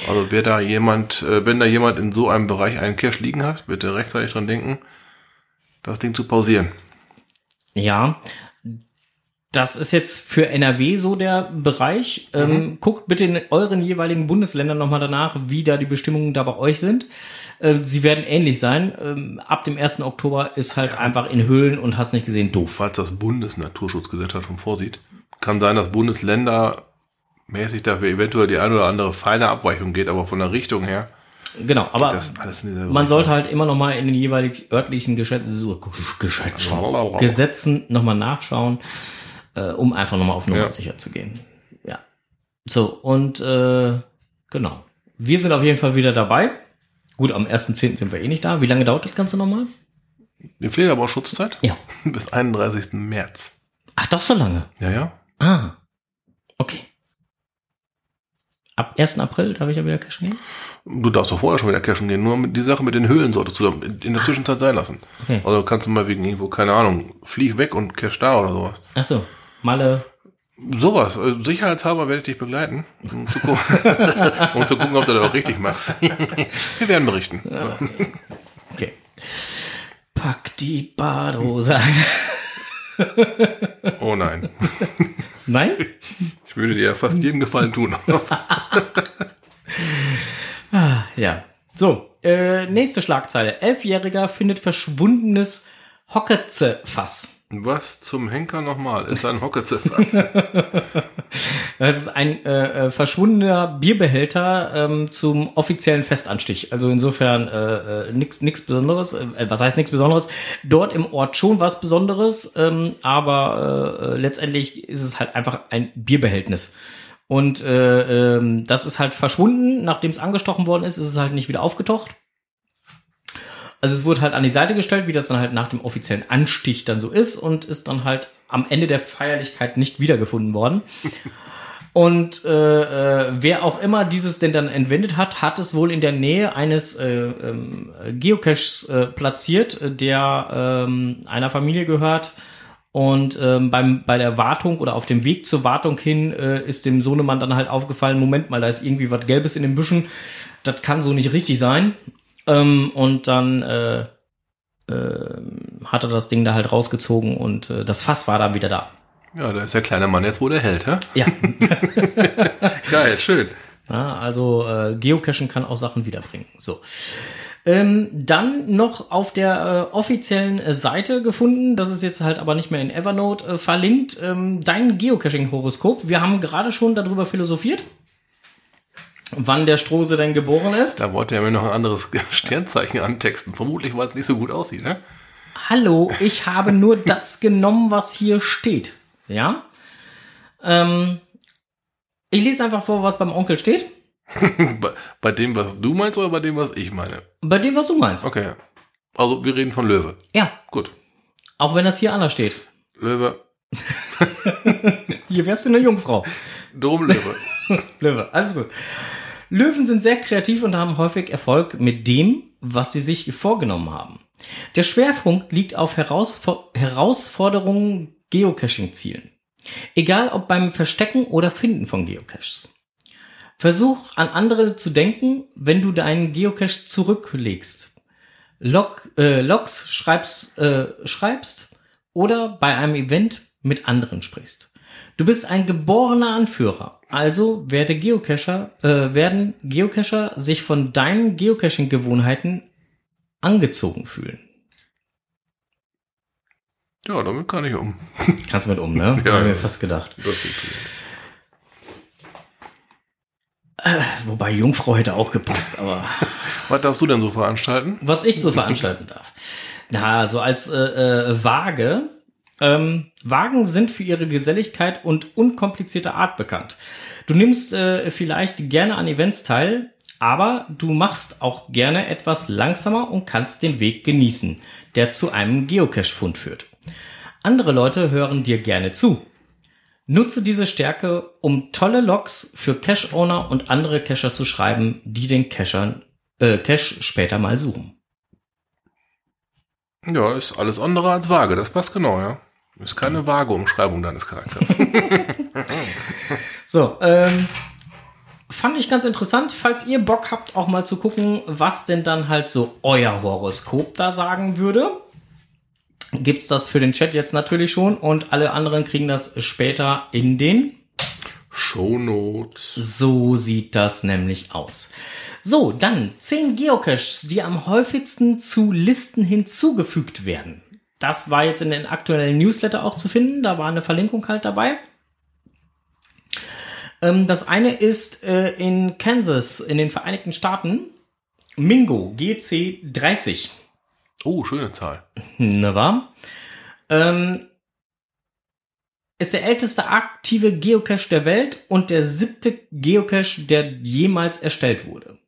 Speaker 2: Also wer da jemand, äh, wenn da jemand in so einem Bereich einen Cache liegen hat, bitte rechtzeitig dran denken, das Ding zu pausieren.
Speaker 1: Ja. Das ist jetzt für NRW so der Bereich. Ähm, guckt bitte in euren jeweiligen Bundesländern nochmal danach, wie da die Bestimmungen da bei euch sind. Ähm, sie werden ähnlich sein. Ähm, ab dem 1. Oktober ist halt einfach in Höhlen und hast nicht gesehen doof.
Speaker 2: Falls das Bundesnaturschutzgesetz das schon vorsieht, kann sein, dass Bundesländer mäßig dafür eventuell die eine oder andere feine Abweichung geht, aber von der Richtung her,
Speaker 1: Genau, aber man sollte halt immer noch mal in den jeweiligen örtlichen Geschätzen, Gesetzen noch mal nachschauen, äh, um einfach noch mal auf Nummer
Speaker 2: Ja.
Speaker 1: sicher zu gehen. Ja. So, und äh, genau. Wir sind auf jeden Fall wieder dabei. Gut, am 1.10. sind wir eh nicht da. Wie lange dauert das Ganze nochmal?
Speaker 2: Die Fledermaus-Schutzzeit?
Speaker 1: Ja. (laughs)
Speaker 2: Bis 31. März.
Speaker 1: Ach, doch so lange.
Speaker 2: Ja, ja.
Speaker 1: Ah. Okay. Ab 1. April darf ich ja wieder cashen gehen?
Speaker 2: Du darfst doch vorher schon wieder cashen gehen. Nur die Sache mit den Höhlen solltest du in der Zwischenzeit sein lassen.
Speaker 1: Okay.
Speaker 2: Also kannst du mal wegen irgendwo, keine Ahnung, flieg weg und cash da oder sowas.
Speaker 1: Ach so. Malle.
Speaker 2: Sowas. Also sicherheitshalber werde ich dich begleiten, um zu, gu (laughs) um zu gucken, ob du das auch richtig machst. (laughs) Wir werden berichten.
Speaker 1: Okay. Pack die Badehose ein.
Speaker 2: Oh nein.
Speaker 1: Nein? (laughs)
Speaker 2: Ich würde dir ja fast jeden Gefallen tun. (laughs)
Speaker 1: Ja. So, äh, nächste Schlagzeile. Elfjähriger findet verschwundenes Hocketze-Fass.
Speaker 2: Was zum Henker nochmal? Ist ein Hockezefass. (laughs)
Speaker 1: Das ist ein äh, äh, verschwundener Bierbehälter ähm, zum offiziellen Festanstich. Also insofern äh, äh, nichts Besonderes. Äh, was heißt nichts Besonderes? Dort im Ort schon was Besonderes, ähm, aber äh, äh, letztendlich ist es halt einfach ein Bierbehältnis. Und äh, ähm, das ist halt verschwunden, nachdem es angestochen worden ist, ist es halt nicht wieder aufgetaucht. Also es wurde halt an die Seite gestellt, wie das dann halt nach dem offiziellen Anstich dann so ist und ist dann halt am Ende der Feierlichkeit nicht wiedergefunden worden. (laughs) Und äh, äh, wer auch immer dieses denn dann entwendet hat, hat es wohl in der Nähe eines äh, ähm, Geocaches äh, platziert, der ähm, einer Familie gehört. Und ähm, beim, bei der Wartung oder auf dem Weg zur Wartung hin äh, ist dem Sohnemann dann halt aufgefallen, Moment mal, da ist irgendwie was Gelbes in den Büschen. Das kann so nicht richtig sein. Ähm, und dann äh, äh, hat er das Ding da halt rausgezogen und äh, das Fass war dann wieder da.
Speaker 2: Ja, da ist der kleine Mann jetzt wohl der Held, hä?
Speaker 1: Ja, (laughs)
Speaker 2: Geil, schön.
Speaker 1: ja also äh, Geocachen kann auch Sachen wiederbringen. So. Ähm, dann noch auf der äh, offiziellen äh, Seite gefunden, das ist jetzt halt aber nicht mehr in Evernote äh, verlinkt, ähm, dein Geocaching-Horoskop. Wir haben gerade schon darüber philosophiert, wann der Strose denn geboren ist.
Speaker 2: Da wollte er mir noch ein anderes (laughs) Sternzeichen antexten. Vermutlich, weil es nicht so gut aussieht, ne?
Speaker 1: Hallo, ich habe nur das genommen, was hier steht. Ja? Ähm, ich lese einfach vor, was beim Onkel steht. (laughs)
Speaker 2: bei, bei dem, was du meinst oder bei dem, was ich meine?
Speaker 1: Bei dem, was du meinst.
Speaker 2: Okay. Also, wir reden von Löwe.
Speaker 1: Ja,
Speaker 2: Gut.
Speaker 1: auch wenn das hier anders steht.
Speaker 2: Löwe. (laughs)
Speaker 1: Hier wärst du eine Jungfrau.
Speaker 2: Dom Löwe.
Speaker 1: Löwe, alles gut. Löwen sind sehr kreativ und haben häufig Erfolg mit dem, was sie sich vorgenommen haben. Der Schwerpunkt liegt auf Herausfor Herausforderungen Geocaching-Zielen. Egal ob beim Verstecken oder Finden von Geocaches. Versuch an andere zu denken, wenn du deinen Geocache zurücklegst. Log, äh, Logs schreibst, äh, schreibst oder bei einem Event mit anderen sprichst. Du bist ein geborener Anführer, also werde Geocacher, äh, werden Geocacher sich von deinen Geocaching-Gewohnheiten angezogen fühlen.
Speaker 2: Ja, damit kann ich um. (laughs)
Speaker 1: Kannst du mit um, ne?
Speaker 2: Ja,
Speaker 1: Hab mir
Speaker 2: ja.
Speaker 1: fast gedacht.
Speaker 2: Ist
Speaker 1: Wobei Jungfrau hätte auch gepasst, aber (laughs)
Speaker 2: Was darfst du denn so veranstalten?
Speaker 1: was ich so veranstalten darf. Na, so als äh, äh, Waage. Ähm, Wagen sind für ihre Geselligkeit und unkomplizierte Art bekannt. Du nimmst äh, vielleicht gerne an Events teil, aber du machst auch gerne etwas langsamer und kannst den Weg genießen, der zu einem Geocache-Fund führt. Andere Leute hören dir gerne zu. Nutze diese Stärke, um tolle Logs für Cache-Owner und andere Cacher zu schreiben, die den Cachern, äh, Cache später mal suchen.
Speaker 2: Ja, ist alles andere als vage. Das passt genau, ja. Ist keine vage Umschreibung deines Charakters. (laughs)
Speaker 1: So, ähm, fand ich ganz interessant, falls ihr Bock habt, auch mal zu gucken, was denn dann halt so euer Horoskop da sagen würde. Gibt's das für den Chat jetzt natürlich schon und alle anderen kriegen das später in den
Speaker 2: Shownotes.
Speaker 1: So sieht das nämlich aus. So, dann 10 Geocaches, die am häufigsten zu Listen hinzugefügt werden. Das war jetzt in den aktuellen Newsletter auch zu finden. Da war eine Verlinkung halt dabei. Ähm, das eine ist äh, in Kansas, in den Vereinigten Staaten. Mingo GC30.
Speaker 2: Oh, schöne Zahl.
Speaker 1: Ne wahr? Ähm, ist der älteste aktive Geocache der Welt und der siebte Geocache, der jemals erstellt wurde.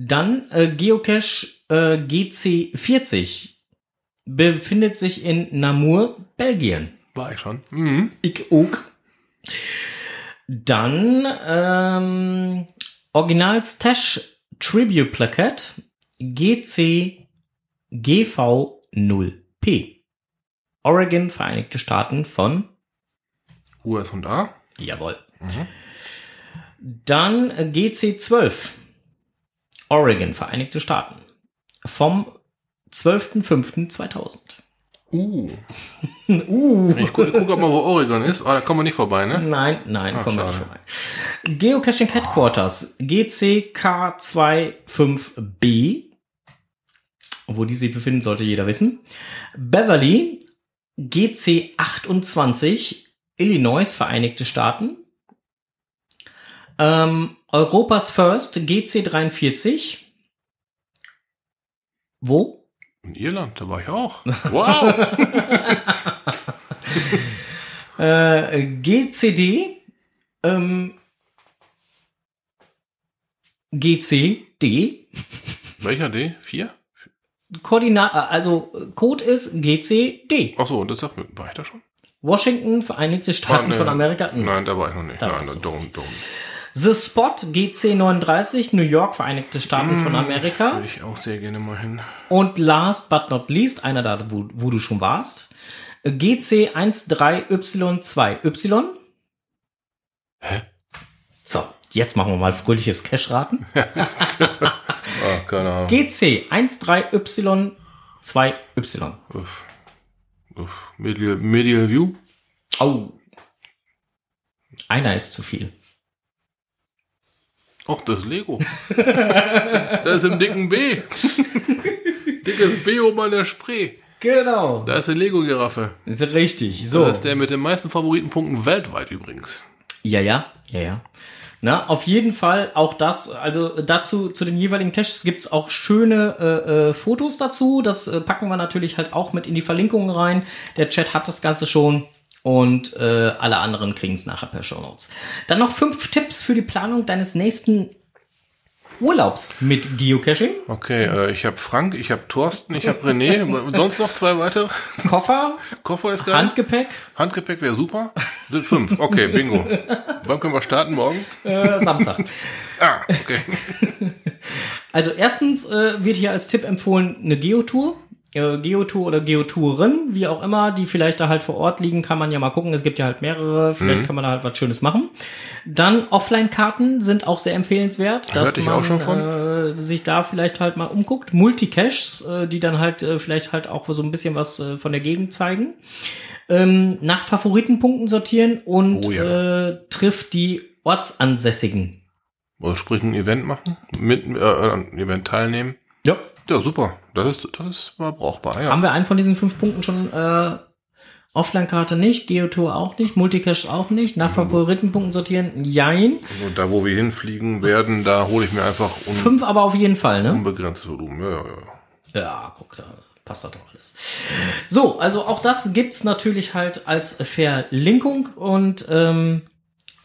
Speaker 1: Dann äh, Geocache äh, GC40 befindet sich in Namur, Belgien.
Speaker 2: War ich schon. Mhm.
Speaker 1: Ich auch. Dann ähm, Original Stash Tribute Plakat GC GV0P. Oregon, Vereinigte Staaten von
Speaker 2: US und A.
Speaker 1: Jawohl. Dann äh, GC12. Oregon, Vereinigte Staaten. Vom 12.05.2000.
Speaker 2: Uh. (laughs)
Speaker 1: Uh.
Speaker 2: Ich gucke guck mal, wo Oregon ist. Ah, da kommen wir nicht vorbei, ne?
Speaker 1: Nein, nein,
Speaker 2: Ah,
Speaker 1: kommen wir nicht
Speaker 2: schade.
Speaker 1: vorbei. Geocaching Headquarters, GCK25B. Wo die sich befinden, sollte jeder wissen. Beverly, GC28, Illinois, Vereinigte Staaten. Ähm, Europas First, GC43. Wo?
Speaker 2: In Irland, da war ich auch. Wow. (laughs)
Speaker 1: Äh, GCD, ähm, GCD,
Speaker 2: Welcher D? Vier?
Speaker 1: Koordinat, also Code ist GCD.
Speaker 2: Ach so, und das sagt mir, war ich da schon?
Speaker 1: Washington, Vereinigte Staaten
Speaker 2: Ah, nee.
Speaker 1: von Amerika.
Speaker 2: Nein, da war ich noch nicht.
Speaker 1: Da
Speaker 2: Nein,
Speaker 1: warst du
Speaker 2: darum, darum.
Speaker 1: The Spot, GC39, New York, Vereinigte Staaten von Amerika.
Speaker 2: Würde ich auch sehr gerne mal hin.
Speaker 1: Und last but not least, einer da, wo, wo du schon warst, GC13Y2Y.
Speaker 2: Hä?
Speaker 1: So, jetzt machen wir mal fröhliches Cash-Raten. (laughs)
Speaker 2: Ah, keine Ahnung.
Speaker 1: GC13Y2Y.
Speaker 2: Uff. Uff. Medial, Medial View?
Speaker 1: Oh. Einer ist zu viel.
Speaker 2: Ach, das ist Lego. (laughs) das ist im dicken B. (laughs) Dickes B oben an der Spree.
Speaker 1: Genau.
Speaker 2: Da ist eine Lego-Giraffe.
Speaker 1: Ist richtig. So.
Speaker 2: Das ist der mit den meisten Favoritenpunkten weltweit übrigens.
Speaker 1: Ja, ja, ja, ja. Na, auf jeden Fall auch das, also dazu, zu den jeweiligen Caches gibt's auch schöne äh, äh, Fotos dazu. Das äh, packen wir natürlich halt auch mit in die Verlinkungen rein. Der Chat hat das Ganze schon und äh, alle anderen kriegen es nachher per Show Notes. Dann noch fünf Tipps für die Planung deines nächsten Urlaubs mit Geocaching.
Speaker 2: Okay, äh, ich habe Frank, ich habe Thorsten, ich habe René. (laughs) Sonst noch zwei weitere?
Speaker 1: Koffer,
Speaker 2: Koffer ist geil.
Speaker 1: Handgepäck,
Speaker 2: Handgepäck wäre super. Sind fünf. Okay, bingo. Wann können wir starten? Morgen?
Speaker 1: äh, Samstag. (laughs)
Speaker 2: Ah, okay. (laughs)
Speaker 1: Also erstens äh, wird hier als Tipp empfohlen eine Geotour. Äh, Geotour oder Geotouren, wie auch immer, die vielleicht da halt vor Ort liegen, kann man ja mal gucken. Es gibt ja halt mehrere, vielleicht kann man da halt was Schönes machen. Dann Offline-Karten sind auch sehr empfehlenswert, dass man
Speaker 2: auch schon von.
Speaker 1: Äh, sich da vielleicht halt mal umguckt. Multicaches, äh, die dann halt äh, vielleicht halt auch so ein bisschen was äh, von der Gegend zeigen. Ähm, nach Favoritenpunkten sortieren und
Speaker 2: Oh ja.
Speaker 1: äh, trifft die Ortsansässigen.
Speaker 2: Also sprich ein Event machen, mit äh, an einem Event teilnehmen.
Speaker 1: Ja.
Speaker 2: Super. Das ist, das mal brauchbar, ja.
Speaker 1: Haben wir einen von diesen fünf Punkten schon äh, Offline-Karte nicht, Geotour auch nicht, Multicache auch nicht, nach Favoritenpunkten sortieren, jein.
Speaker 2: Und da, wo wir hinfliegen werden, da hole ich mir einfach un
Speaker 1: Fünf aber auf jeden Fall, ne?
Speaker 2: unbegrenztes Volumen. Ja, ja, ja.
Speaker 1: Ja, guck, da passt das doch alles. So, also auch das gibt's natürlich halt als Verlinkung und ähm,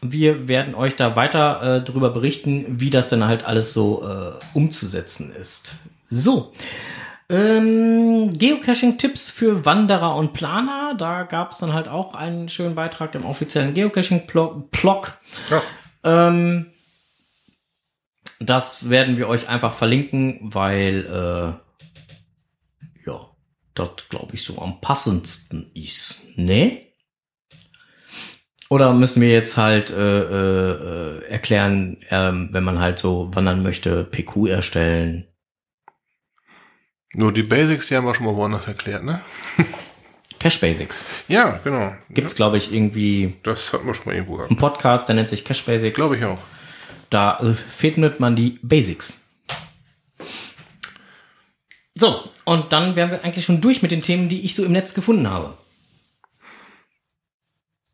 Speaker 1: wir werden euch da weiter äh, drüber berichten, wie das denn halt alles so äh, umzusetzen ist. So. Ähm, Geocaching-Tipps für Wanderer und Planer. Da gab's dann halt auch einen schönen Beitrag im offiziellen Geocaching-Blog.
Speaker 2: ja.
Speaker 1: Ähm, das werden wir euch einfach verlinken, weil äh, ja, das glaube ich so am passendsten ist, ne? Oder müssen wir jetzt halt äh, äh, äh, erklären, ähm, wenn man halt so wandern möchte, PQ erstellen?
Speaker 2: Nur die Basics, die haben wir schon mal woanders erklärt, ne? (laughs)
Speaker 1: Cache Basics.
Speaker 2: Ja, genau.
Speaker 1: Gibt's, glaube ich, irgendwie
Speaker 2: Das hatten wir schon mal irgendwo gehabt.
Speaker 1: einen Podcast, der nennt sich Cache Basics.
Speaker 2: Glaube ich auch.
Speaker 1: Da äh, findet man die Basics. So, und dann wären wir eigentlich schon durch mit den Themen, die ich so im Netz gefunden habe.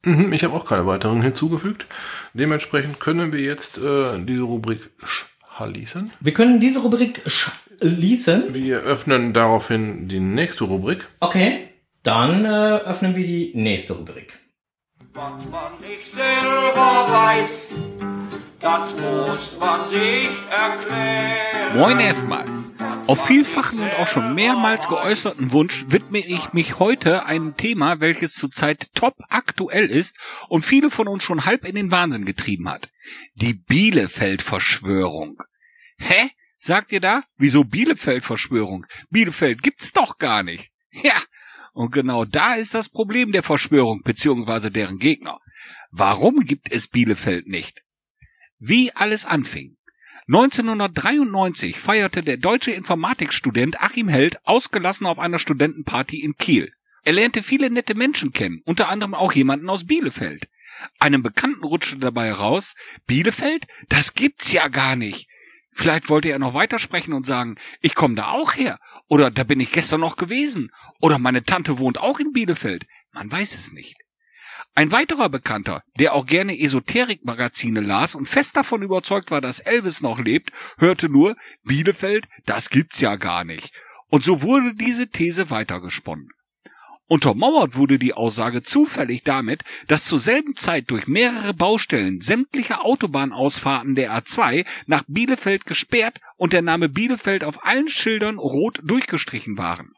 Speaker 2: Mhm, ich habe auch keine weiteren hinzugefügt. Dementsprechend können wir jetzt äh, diese Rubrik schließen.
Speaker 1: Wir können diese Rubrik schließen.
Speaker 2: Wir öffnen daraufhin die nächste Rubrik.
Speaker 1: Okay, dann äh, öffnen wir die nächste Rubrik.
Speaker 6: Was man nicht selber weiß, das muss man sich erklären.
Speaker 7: Moin erstmal. Auf vielfachen und auch schon mehrmals geäußerten Wunsch widme ich mich heute einem Thema, welches zurzeit top aktuell ist und viele von uns schon halb in den Wahnsinn getrieben hat. Die Bielefeld-Verschwörung. Hä? Sagt ihr da? Wieso Bielefeld-Verschwörung? Bielefeld gibt's doch gar nicht. Ja. Und genau da ist das Problem der Verschwörung bzw. deren Gegner. Warum gibt es Bielefeld nicht? Wie alles anfing. 1993 feierte der deutsche Informatikstudent Achim Held ausgelassen auf einer Studentenparty in Kiel. Er lernte viele nette Menschen kennen, unter anderem auch jemanden aus Bielefeld. Einem Bekannten rutschte dabei heraus, Bielefeld? Das gibt's ja gar nicht. Vielleicht wollte er noch weitersprechen und sagen, ich komme da auch her. Oder da bin ich gestern noch gewesen. Oder meine Tante wohnt auch in Bielefeld. Man weiß es nicht. Ein weiterer Bekannter, der auch gerne Esoterikmagazine las und fest davon überzeugt war, dass Elvis noch lebt, hörte nur, Bielefeld, das gibt's ja gar nicht. Und so wurde diese These weitergesponnen. Untermauert wurde die Aussage zufällig damit, dass zur selben Zeit durch mehrere Baustellen sämtliche Autobahnausfahrten der A2 nach Bielefeld gesperrt und der Name Bielefeld auf allen Schildern rot durchgestrichen waren.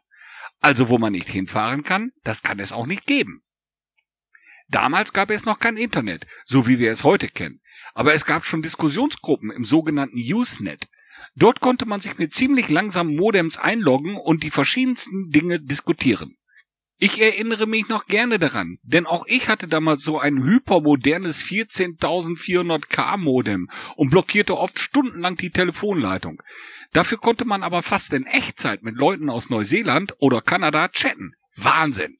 Speaker 7: Also wo man nicht hinfahren kann, das kann es auch nicht geben. Damals gab es noch kein Internet, so wie wir es heute kennen, aber es gab schon Diskussionsgruppen im sogenannten Usenet. Dort konnte man sich mit ziemlich langsamen Modems einloggen und die verschiedensten Dinge diskutieren. Ich erinnere mich noch gerne daran, denn auch ich hatte damals so ein hypermodernes 14400K Modem und blockierte oft stundenlang die Telefonleitung. Dafür konnte man aber fast in Echtzeit mit Leuten aus Neuseeland oder Kanada chatten. Wahnsinn!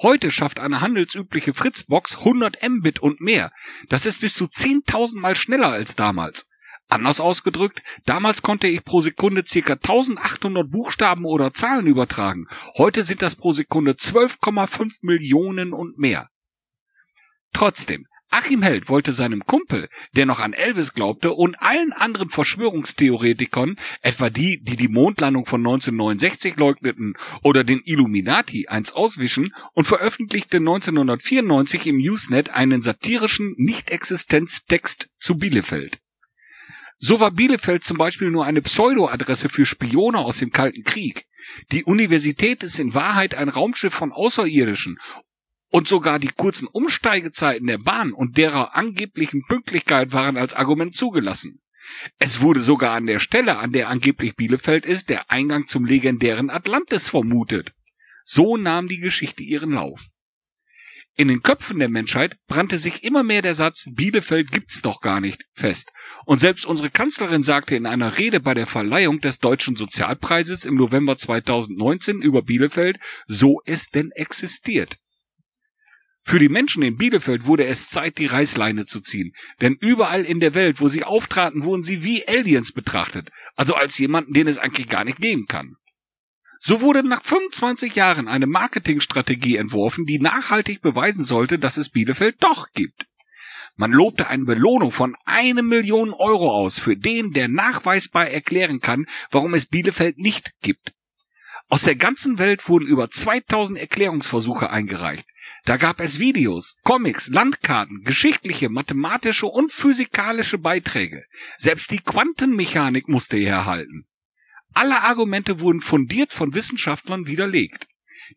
Speaker 7: Heute schafft eine handelsübliche Fritzbox 100 Mbit und mehr. Das ist bis zu 10.000 mal schneller als damals. Anders ausgedrückt, damals konnte ich pro Sekunde ca. 1800 Buchstaben oder Zahlen übertragen. Heute sind das pro Sekunde 12,5 Millionen und mehr. Trotzdem, Achim Held wollte seinem Kumpel, der noch an Elvis glaubte, und allen anderen Verschwörungstheoretikern, etwa die, die die Mondlandung von 1969 leugneten oder den Illuminati, eins auswischen und veröffentlichte 1994 im Usenet einen satirischen Nicht-Existenz-Text zu Bielefeld. So war Bielefeld zum Beispiel nur eine Pseudo-Adresse für Spione aus dem Kalten Krieg. Die Universität ist in Wahrheit ein Raumschiff von Außerirdischen und sogar die kurzen Umsteigezeiten der Bahn und derer angeblichen Pünktlichkeit waren als Argument zugelassen. Es wurde sogar an der Stelle, an der angeblich Bielefeld ist, der Eingang zum legendären Atlantis vermutet. So nahm die Geschichte ihren Lauf. In den Köpfen der Menschheit brannte sich immer mehr der Satz Bielefeld gibt's doch gar nicht fest. Und selbst unsere Kanzlerin sagte in einer Rede bei der Verleihung des Deutschen Sozialpreises im November 2019 über Bielefeld, so es denn existiert. Für die Menschen in Bielefeld wurde es Zeit, die Reißleine zu ziehen. Denn überall in der Welt, wo sie auftraten, wurden sie wie Aliens betrachtet. Also als jemanden, den es eigentlich gar nicht geben kann. So wurde nach 25 Jahren eine Marketingstrategie entworfen, die nachhaltig beweisen sollte, dass es Bielefeld doch gibt. Man lobte eine Belohnung von eine Million Euro aus für den, der nachweisbar erklären kann, warum es Bielefeld nicht gibt. Aus der ganzen Welt wurden über 2000 Erklärungsversuche eingereicht. Da gab es Videos, Comics, Landkarten, geschichtliche, mathematische und physikalische Beiträge. Selbst die Quantenmechanik musste er erhalten. Alle Argumente wurden fundiert von Wissenschaftlern widerlegt.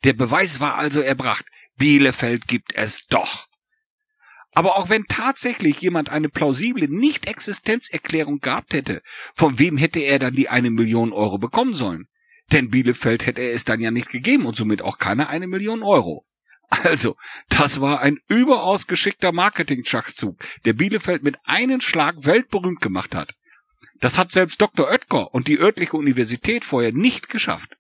Speaker 7: Der Beweis war also erbracht. Bielefeld gibt es doch. Aber auch wenn tatsächlich jemand eine plausible Nicht-Existenzerklärung gehabt hätte, von wem hätte er dann die eine Million Euro bekommen sollen? Denn Bielefeld hätte er es dann ja nicht gegeben und somit auch keine eine Million Euro. Also, das war ein überaus geschickter Marketing-Schachzug, der Bielefeld mit einem Schlag weltberühmt gemacht hat. Das hat selbst Dr. Oetker und die örtliche Universität vorher nicht geschafft.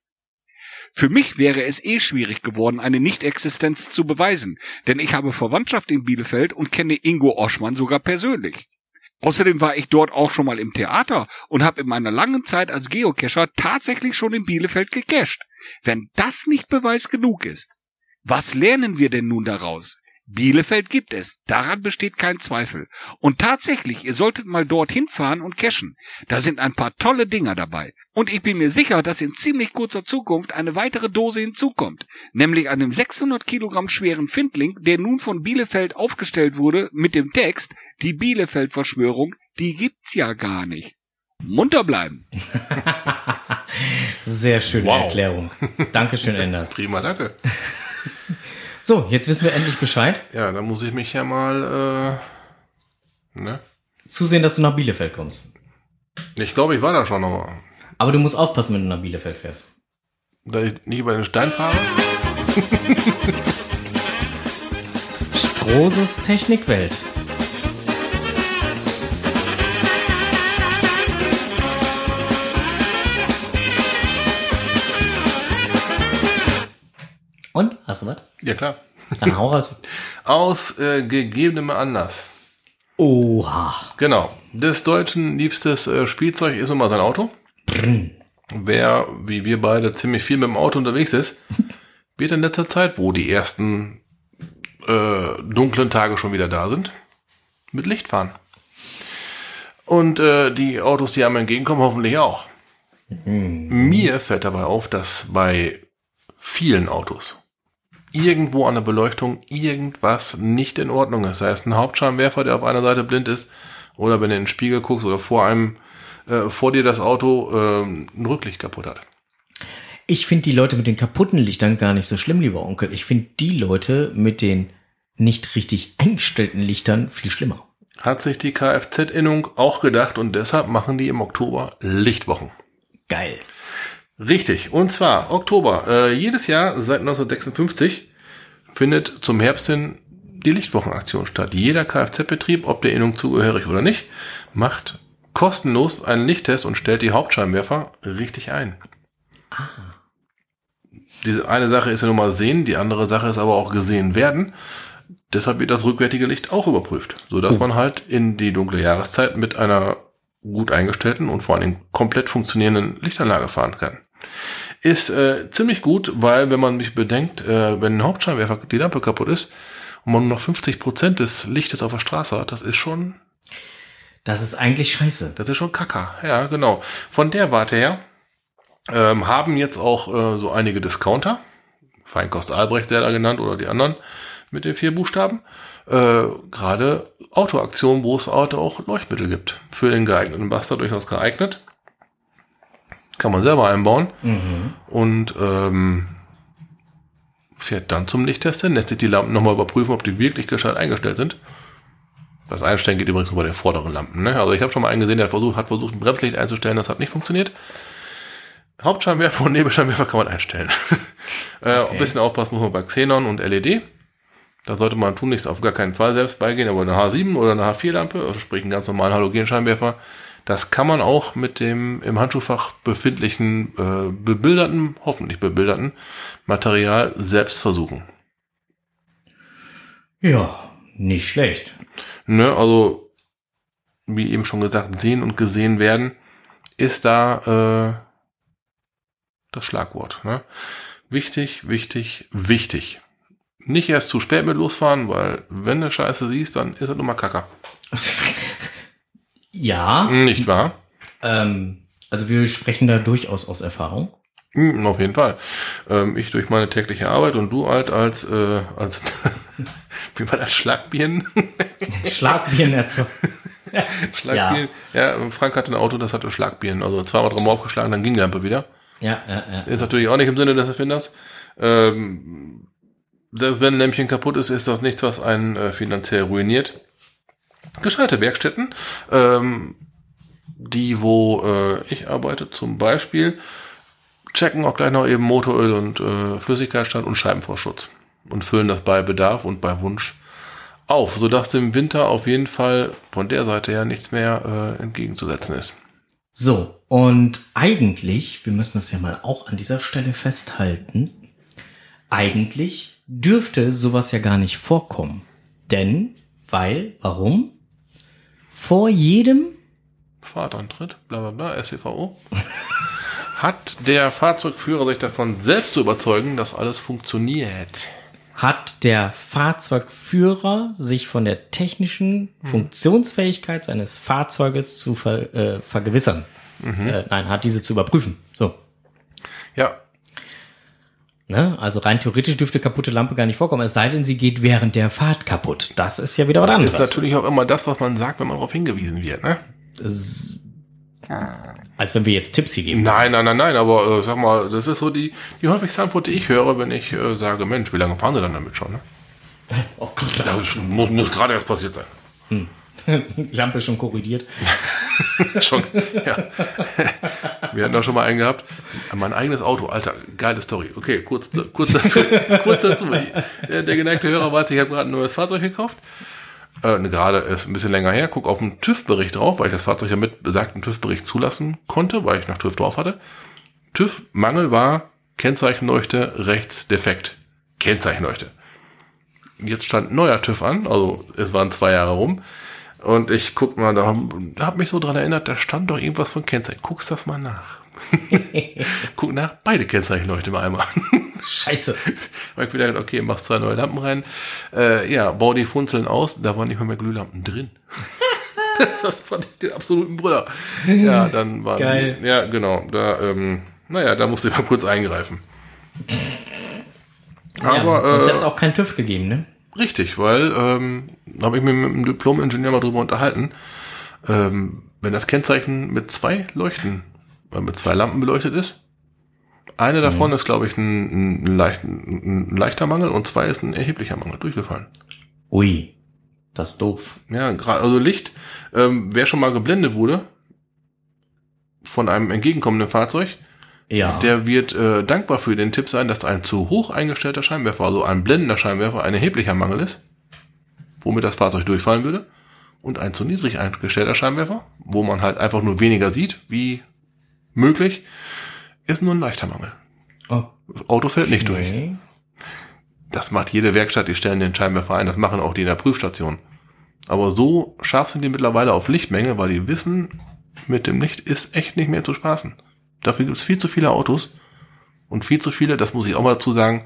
Speaker 7: Für mich wäre es eh schwierig geworden, eine Nichtexistenz zu beweisen, denn ich habe Verwandtschaft in Bielefeld und kenne Ingo Oschmann sogar persönlich. Außerdem war ich dort auch schon mal im Theater und habe in meiner langen Zeit als Geocacher tatsächlich schon in Bielefeld gecached. Wenn das nicht Beweis genug ist, was lernen wir denn nun daraus? Bielefeld gibt es, daran besteht kein Zweifel. Und tatsächlich, ihr solltet mal dorthin fahren und cashen. Da sind ein paar tolle Dinger dabei. Und ich bin mir sicher, dass in ziemlich kurzer Zukunft eine weitere Dose hinzukommt. Nämlich einem 600 Kilogramm schweren Findling, der nun von Bielefeld aufgestellt wurde mit dem Text, die Bielefeld-Verschwörung, die gibt's ja gar nicht. Munter bleiben. (laughs)
Speaker 1: Sehr schöne
Speaker 2: Wow.
Speaker 1: Erklärung. Dankeschön, (laughs) Enders.
Speaker 2: Prima, danke. (laughs)
Speaker 1: So, jetzt wissen wir endlich Bescheid.
Speaker 2: Ja, dann muss ich mich ja mal, äh, ne?
Speaker 1: Zusehen, dass du nach Bielefeld kommst.
Speaker 2: Ich glaube, ich war da schon nochmal.
Speaker 1: Aber du musst aufpassen, wenn du nach Bielefeld fährst.
Speaker 2: Da ich nicht über den Stein fahre.
Speaker 1: Strohses Technikwelt. Hast du was?
Speaker 2: Ja, klar.
Speaker 1: Dann hau raus. (laughs)
Speaker 2: Aus äh, gegebenem Anlass.
Speaker 1: Oha.
Speaker 2: Genau. Des Deutschen liebstes äh, Spielzeug ist nun mal sein Auto. Wer, wie wir beide, ziemlich viel mit dem Auto unterwegs ist, (laughs) wird in letzter Zeit, wo die ersten äh, dunklen Tage schon wieder da sind, mit Licht fahren. Und äh, die Autos, die einem entgegenkommen, hoffentlich auch. Mir fällt dabei auf, dass bei vielen Autos irgendwo an der Beleuchtung irgendwas nicht in Ordnung ist. Sei es ein Hauptscheinwerfer, der auf einer Seite blind ist, oder wenn du in den Spiegel guckst oder vor einem, äh, vor dir das Auto äh, ein Rücklicht kaputt hat.
Speaker 1: Ich finde die Leute mit den kaputten Lichtern gar nicht so schlimm, lieber Onkel. Ich finde die Leute mit den nicht richtig eingestellten Lichtern viel schlimmer.
Speaker 2: Hat sich die Kfz-Innung auch gedacht und deshalb machen die im Oktober Lichtwochen.
Speaker 1: Geil.
Speaker 2: Richtig. Und zwar Oktober. Äh, jedes Jahr seit 1956 findet zum Herbst hin die Lichtwochenaktion statt. Jeder Kfz-Betrieb, ob der Innung zugehörig oder nicht, macht kostenlos einen Lichttest und stellt die Hauptscheinwerfer richtig ein. Diese eine Sache ist ja nun mal sehen, die andere Sache ist aber auch gesehen werden. Deshalb wird das rückwärtige Licht auch überprüft, so dass man halt in die dunkle Jahreszeit mit einer gut eingestellten und vor allen Dingen komplett funktionierenden Lichtanlage fahren kann. Ist äh, ziemlich gut, weil wenn man mich bedenkt, äh, wenn ein Hauptscheinwerfer die Lampe kaputt ist und man nur noch 50 Prozent des Lichtes auf der Straße hat, das ist schon,
Speaker 1: Das ist eigentlich scheiße.
Speaker 2: das ist schon Kacker. Ja, genau. Von der Warte her ähm, haben jetzt auch äh, so einige Discounter, Feinkost Albrecht der da genannt oder die anderen mit den vier Buchstaben, äh, gerade Autoaktionen, wo es Auto auch Leuchtmittel gibt. Für den geeigneten Buster durchaus geeignet. Kann man selber einbauen. Und ähm, fährt dann zum Lichttest hin, lässt sich die Lampen nochmal überprüfen, ob die wirklich gescheit eingestellt sind. Das Einstellen geht übrigens nur bei den vorderen Lampen. Ne? Also ich habe schon mal einen gesehen, der hat versucht, hat versucht, ein Bremslicht einzustellen, das hat nicht funktioniert. Hauptscheinwerfer und Nebelscheinwerfer kann man einstellen. (laughs) äh, Ein bisschen aufpassen muss man bei Xenon und LED. Da sollte man tunlichst auf gar keinen Fall selbst beigehen, aber eine H7 oder eine H4-Lampe, also sprich einen ganz normalen Halogenscheinwerfer, das kann man auch mit dem im Handschuhfach befindlichen, äh, bebilderten, hoffentlich bebilderten Material selbst versuchen.
Speaker 1: Ja, nicht schlecht.
Speaker 2: Ne, also, wie eben schon gesagt, sehen und gesehen werden, ist da äh, das Schlagwort. Ne? Wichtig, wichtig, wichtig. Nicht erst zu spät mit losfahren, weil wenn du Scheiße siehst, dann ist es nur mal Kacker. (laughs)
Speaker 1: ja,
Speaker 2: Nicht wahr?
Speaker 1: ähm, also wir sprechen da durchaus aus Erfahrung.
Speaker 2: Mm, Auf jeden Fall. Ähm, ich durch meine tägliche Arbeit und du halt als, äh, als (laughs) wie war das, Schlagbieren? (laughs)
Speaker 1: Schlagbieren erzeugt. (laughs)
Speaker 2: Schlagbieren. Ja. Frank hatte ein Auto, das hatte Schlagbieren. Also zweimal drum aufgeschlagen, dann ging die Lampe wieder.
Speaker 1: Ja, ja, ja.
Speaker 2: Ist natürlich auch nicht im Sinne des Erfinders. Ähm, selbst wenn ein Lämpchen kaputt ist, ist das nichts, was einen äh, finanziell ruiniert. Gescheite Werkstätten, ähm, die, wo äh, ich arbeite zum Beispiel, checken auch gleich noch eben Motoröl und äh, Flüssigkeitsstand und Scheibenvorschutz und füllen das bei Bedarf und bei Wunsch auf, sodass dem Winter auf jeden Fall von der Seite her nichts mehr äh, entgegenzusetzen ist.
Speaker 1: So, und eigentlich, wir müssen das ja mal auch an dieser Stelle festhalten, eigentlich dürfte sowas ja gar nicht vorkommen. Denn, weil, warum? Vor jedem,
Speaker 2: Fahrtantritt, bla bla bla, SCVO, hat der Fahrzeugführer sich davon selbst zu überzeugen, dass alles funktioniert.
Speaker 1: hat der Fahrzeugführer sich von der technischen Funktionsfähigkeit seines Fahrzeuges zu ver, äh, vergewissern. Äh, nein, hat diese zu überprüfen. So.
Speaker 2: Ja,
Speaker 1: Ne? Also rein theoretisch dürfte kaputte Lampe gar nicht vorkommen, es sei denn, sie geht während der Fahrt kaputt. Das ist ja wieder was
Speaker 2: ist
Speaker 1: anderes.
Speaker 2: natürlich auch immer das, was man sagt, wenn man darauf hingewiesen wird. Ne?
Speaker 1: Das- als wenn wir jetzt Tipps hier geben.
Speaker 2: Nein, nein, nein, nein, aber äh, sag mal, das ist so die, die häufigste Antwort, die ich höre, wenn ich äh, sage, Mensch, wie lange fahren Sie dann damit schon? Ne? (laughs)
Speaker 1: Oh Gott,
Speaker 2: Das muss, muss gerade erst passiert sein.
Speaker 1: die (laughs) Lampe schon korrigiert. (laughs)
Speaker 2: schon, ja. Wir hatten auch schon mal einen gehabt. Mein eigenes Auto, Alter, geile Story. Okay, kurz, kurz dazu. (laughs) kurz dazu. Der, der geneigte Hörer weiß, ich habe gerade ein neues Fahrzeug gekauft. Äh, ne, gerade ist ein bisschen länger her. Guck auf den TÜV-Bericht drauf, weil ich das Fahrzeug ja mit besagten TÜV-Bericht zulassen konnte, weil ich nach TÜV drauf hatte. TÜV-Mangel war Kennzeichenleuchte rechts defekt. Kennzeichenleuchte. Jetzt stand neuer TÜV an, also es waren zwei Jahre rum. Und ich guck mal, da habe mich so dran erinnert, da stand doch irgendwas von Kennzeichen. Guckst das mal nach. (laughs) Guck nach, beide Kennzeichenleuchte mal einmal. (laughs)
Speaker 1: Scheiße.
Speaker 2: Hab ich wieder gedacht, okay, machst zwei neue Lampen rein. Äh, ja, bau die Funzeln aus, da waren nicht mehr, mehr Glühlampen drin. (laughs) das, das fand ich den absoluten Brüller. Ja, dann war.
Speaker 1: Geil.
Speaker 2: Ja, genau. Da, ähm, naja, da musste ich mal kurz eingreifen. Aber
Speaker 1: ja, sonst
Speaker 2: äh,
Speaker 1: hätte es auch keinen TÜV gegeben, ne?
Speaker 2: Richtig, weil ähm, habe ich mir mit einem Diplom-Ingenieur mal drüber unterhalten. Ähm, wenn das Kennzeichen mit zwei Leuchten, äh, mit zwei Lampen beleuchtet ist, eine davon ist, glaube ich, ein, ein, leicht, ein leichter Mangel und zwei ist ein erheblicher Mangel durchgefallen.
Speaker 1: Ui, das ist doof.
Speaker 2: Ja, gerade also Licht, ähm, wer schon mal geblendet wurde von einem entgegenkommenden Fahrzeug,
Speaker 1: Ja.
Speaker 2: der wird äh, dankbar für den Tipp sein, dass ein zu hoch eingestellter Scheinwerfer, also ein blendender Scheinwerfer, ein erheblicher Mangel ist, womit das Fahrzeug durchfallen würde. Und ein zu niedrig eingestellter Scheinwerfer, wo man halt einfach nur weniger sieht, wie möglich, ist nur ein leichter Mangel.
Speaker 1: oh,
Speaker 2: Das Auto fällt nicht durch.
Speaker 1: okay.
Speaker 2: Das macht jede Werkstatt, die stellen den Scheinwerfer ein, das machen auch die in der Prüfstation. Aber so scharf sind die mittlerweile auf Lichtmenge, weil die wissen, mit dem Licht ist echt nicht mehr zu spaßen. Dafür gibt es viel zu viele Autos und viel zu viele, das muss ich auch mal dazu sagen,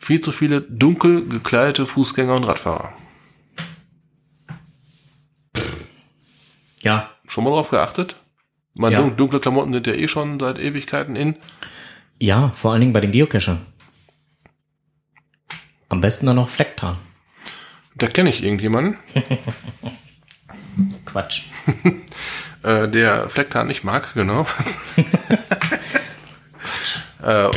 Speaker 2: viel zu viele dunkel gekleidete Fußgänger und Radfahrer.
Speaker 1: Ja,
Speaker 2: Schon mal drauf geachtet? Meine
Speaker 1: Ja.
Speaker 2: dun- dunkle Klamotten sind ja eh schon seit Ewigkeiten in.
Speaker 1: ja, vor allen Dingen bei den Geocachern. Am besten dann noch Flecktarn.
Speaker 2: Da kenne ich irgendjemanden, (laughs)
Speaker 1: Quatsch. (laughs)
Speaker 2: äh, der Flecktarn nicht mag, genau. (laughs) äh,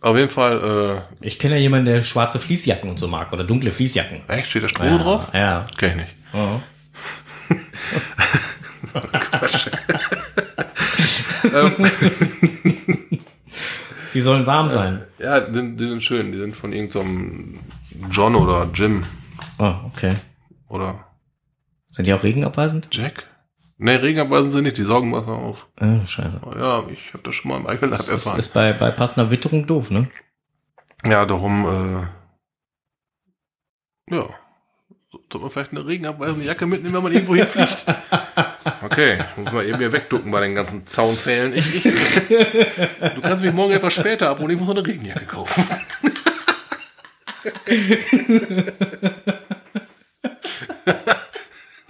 Speaker 2: auf jeden Fall,
Speaker 1: Ich kenne ja jemanden, der schwarze Fließjacken und so mag oder dunkle Fließjacken.
Speaker 2: äh, echt, steht da Stroh
Speaker 1: Ja,
Speaker 2: drauf?
Speaker 1: Ja.
Speaker 2: Kenn ich nicht.
Speaker 1: ja.
Speaker 2: Quatsch. (laughs)
Speaker 1: Die sollen warm sein.
Speaker 2: Ja, die sind, die sind schön. Die sind von irgendeinem John oder Jim
Speaker 1: Oh, okay.
Speaker 2: oder
Speaker 1: Sind die auch regenabweisend?
Speaker 2: Jack. Ne, Regenabweisen sind nicht, die saugen Wasser auf.
Speaker 1: Oh, scheiße.
Speaker 2: Ja, ich habe das schon mal im eigenen Leib
Speaker 1: Das ist,
Speaker 2: erfahren.
Speaker 1: bei, bei passender Witterung doof, ne?
Speaker 2: ja, darum, äh, ja. Sollte man vielleicht eine regenabweisende Jacke mitnehmen, wenn man irgendwo hinfliegt? (laughs) Okay, muss man eben hier wegducken bei den ganzen Zaunfällen. Ich, ich, du kannst mich morgen etwas später abholen, ich muss noch eine Regenjacke kaufen.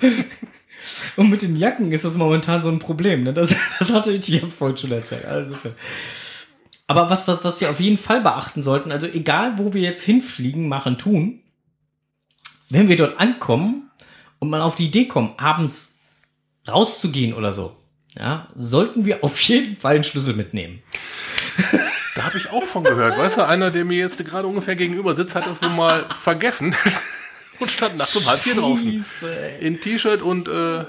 Speaker 2: (laughs) (laughs)
Speaker 1: Und mit den Jacken ist das momentan so ein Problem, ne? Das, (laughs) das hatte ich hier vorhin schon erzählt. Also, aber was, was, was wir auf jeden Fall beachten sollten, also egal wo wir jetzt hinfliegen, machen, tun, wenn wir dort ankommen und man auf die Idee kommt, abends rauszugehen oder so, ja, sollten wir auf jeden Fall einen Schlüssel mitnehmen.
Speaker 2: Da habe ich auch von gehört. Weißt du, einer, der mir jetzt gerade ungefähr gegenüber sitzt, hat das wohl mal vergessen (laughs) und stand nachts um halb vier draußen. In T-Shirt und äh,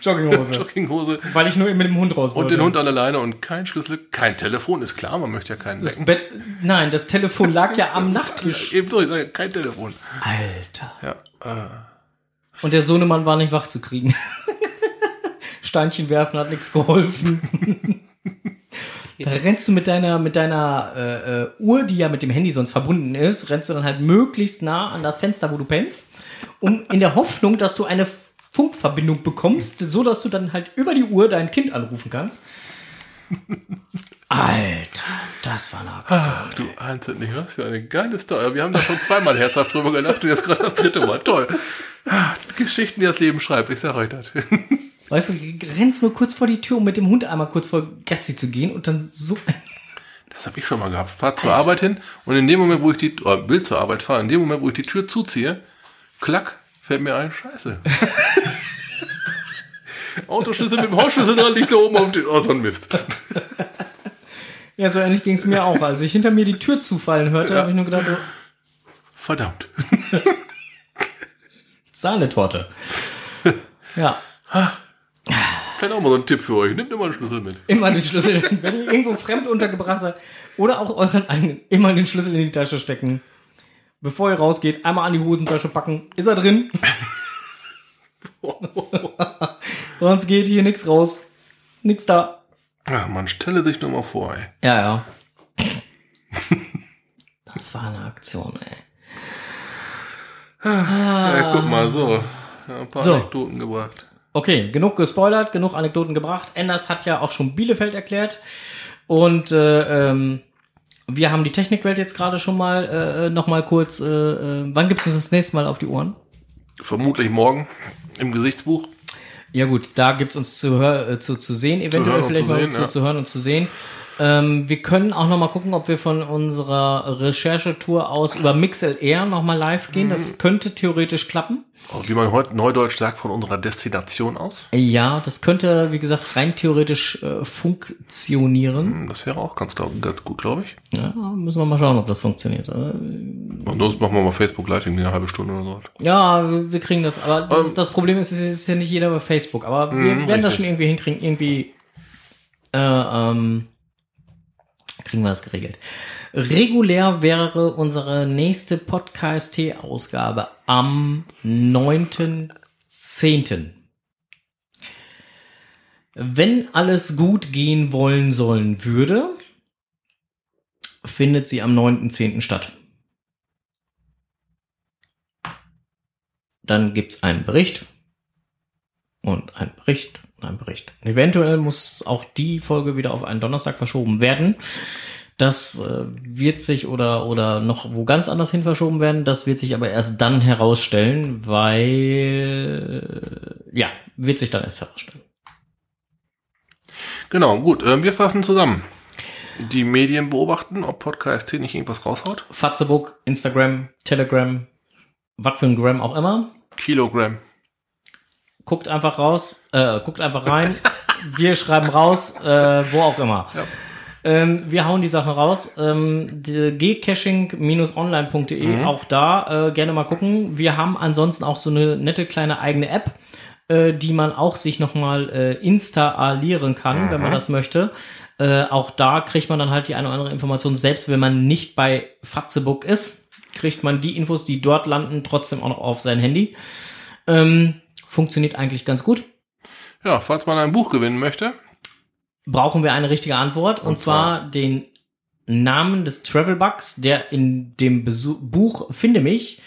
Speaker 1: Jogginghose. (laughs)
Speaker 2: Jogginghose
Speaker 1: Weil ich nur mit dem Hund raus
Speaker 2: und
Speaker 1: wollte.
Speaker 2: den Hund an der Leine und kein Schlüssel, kein Telefon, ist klar, man möchte ja keinen
Speaker 1: Das. Bett, nein, das Telefon lag ja am (laughs) Nachttisch.
Speaker 2: Eben so, ich sage, kein Telefon.
Speaker 1: Alter.
Speaker 2: Ja, äh,
Speaker 1: Und der Sohnemann war nicht wach zu kriegen. (laughs) Steinchen werfen hat nichts geholfen. (laughs) da rennst du mit deiner, mit deiner äh, äh, Uhr, die ja mit dem Handy sonst verbunden ist, rennst du dann halt möglichst nah an das Fenster, wo du pennst, um in der Hoffnung, dass du eine Funkverbindung bekommst, so dass du dann halt über die Uhr dein Kind anrufen kannst. Alter, das war eine Aktion.
Speaker 2: ach, du ahnst nicht, was für eine geile Story. Wir haben da schon zweimal herzhaft drüber gelacht und jetzt gerade das dritte Mal. Toll. Ah, Geschichten, die das Leben schreibt, ich sag euch das.
Speaker 1: Weißt du, rennst nur kurz vor die Tür, um mit dem Hund einmal kurz vor Gassi zu gehen und dann so
Speaker 2: Das habe ich schon mal gehabt. Fahr zur Arbeit hin und in dem Moment, wo ich die, oder will zur Arbeit fahren, in dem Moment, wo ich die Tür zuziehe, klack, fällt mir ein, scheiße. (laughs) Autoschlüssel mit dem Hausschlüssel dran liegt da oben auf dem, oh, so ein Mist. (laughs)
Speaker 1: Ja, so ähnlich ging es mir auch. Als ich hinter mir die Tür zufallen hörte,
Speaker 2: Ja.
Speaker 1: habe ich nur gedacht, oh,
Speaker 2: Verdammt. (laughs)
Speaker 1: Sahnetorte. Ja,
Speaker 2: Vielleicht auch mal so ein Tipp für euch. Nehmt immer einen Schlüssel mit.
Speaker 1: immer den Schlüssel, (laughs) wenn ihr irgendwo fremd untergebracht seid oder auch euren eigenen, immer den Schlüssel in die Tasche stecken. Bevor ihr rausgeht, einmal an die Hosentasche packen. Ist er drin? (laughs) Sonst geht hier nichts raus. Nix da.
Speaker 2: Ja, man stelle sich nur mal vor, ey.
Speaker 1: Ja, ja. (laughs) Das war eine Aktion, ey.
Speaker 2: Ja, guck mal, so. Ja, ein paar
Speaker 1: So.
Speaker 2: Anekdoten gebracht.
Speaker 1: Okay, genug gespoilert, genug Anekdoten gebracht. Enders hat ja auch schon Bielefeld erklärt. Und äh, ähm, wir haben die Technikwelt jetzt gerade schon mal äh, noch mal kurz. Äh, äh, wann gibt's uns das nächste Mal auf die Ohren?
Speaker 2: Vermutlich morgen im Gesichtsbuch.
Speaker 1: Ja gut, da gibt's uns zu, hör, äh, zu, zu sehen, eventuell vielleicht
Speaker 2: zu
Speaker 1: mal
Speaker 2: sehen,
Speaker 1: zu,
Speaker 2: ja.
Speaker 1: zu hören und zu sehen. Ähm, wir können auch noch mal gucken, ob wir von unserer Recherchetour aus über MixLR noch mal live gehen.
Speaker 2: Mhm.
Speaker 1: Das könnte theoretisch klappen.
Speaker 2: Wie man heute neudeutsch sagt, von unserer Destination aus.
Speaker 1: Ja, das könnte, wie gesagt, rein theoretisch äh, funktionieren.
Speaker 2: Hm, Das wäre auch ganz, ganz gut, glaube ich.
Speaker 1: Ja, müssen wir mal schauen, ob das funktioniert.
Speaker 2: Und sonst machen wir mal Facebook Live irgendwie eine halbe Stunde oder so.
Speaker 1: Ja, wir kriegen das. Aber das,
Speaker 2: Ähm,
Speaker 1: das Problem ist, es ist ja nicht jeder bei Facebook. Aber wir
Speaker 2: Mhm,
Speaker 1: werden das
Speaker 2: richtig.
Speaker 1: schon irgendwie hinkriegen. Irgendwie äh, ähm, kriegen wir das geregelt. Regulär wäre unsere nächste Podcast-Ausgabe am 9.10. Wenn alles gut gehen wollen sollen würde, findet sie am 9.10. statt. Dann gibt's einen Bericht und einen Bericht und einen Bericht. Und eventuell muss auch die Folge wieder auf einen Donnerstag verschoben werden. Das äh, wird sich oder oder noch wo ganz anders hin verschoben werden. Das wird sich aber erst dann herausstellen, weil ja wird sich dann erst herausstellen.
Speaker 2: Genau, gut. Ähm, wir fassen zusammen. Die Medien beobachten, ob Podcast nicht irgendwas raushaut.
Speaker 1: Fatzebook, Instagram, Telegram, was für ein Gram auch immer.
Speaker 2: Kilogramm.
Speaker 1: Guckt einfach raus, äh, guckt einfach rein. Wir schreiben raus, äh, wo auch immer.
Speaker 2: Ja.
Speaker 1: Ähm, wir hauen die Sachen raus. Ähm, gcaching-online.de, auch da äh, gerne mal gucken. Wir haben ansonsten auch so eine nette kleine eigene App, äh, die man auch sich nochmal äh, installieren kann, wenn man das möchte. Äh, auch da kriegt man dann halt die eine oder andere Information, selbst wenn man nicht bei Fatzebook ist, kriegt man die Infos, die dort landen, trotzdem auch noch auf sein Handy. Ähm, funktioniert eigentlich ganz gut.
Speaker 2: Ja, falls man ein Buch gewinnen möchte,
Speaker 1: brauchen wir eine richtige Antwort und,
Speaker 2: Und
Speaker 1: zwar,
Speaker 2: zwar?
Speaker 1: den Namen des Travelbugs, der in dem Besu Buch Finde mich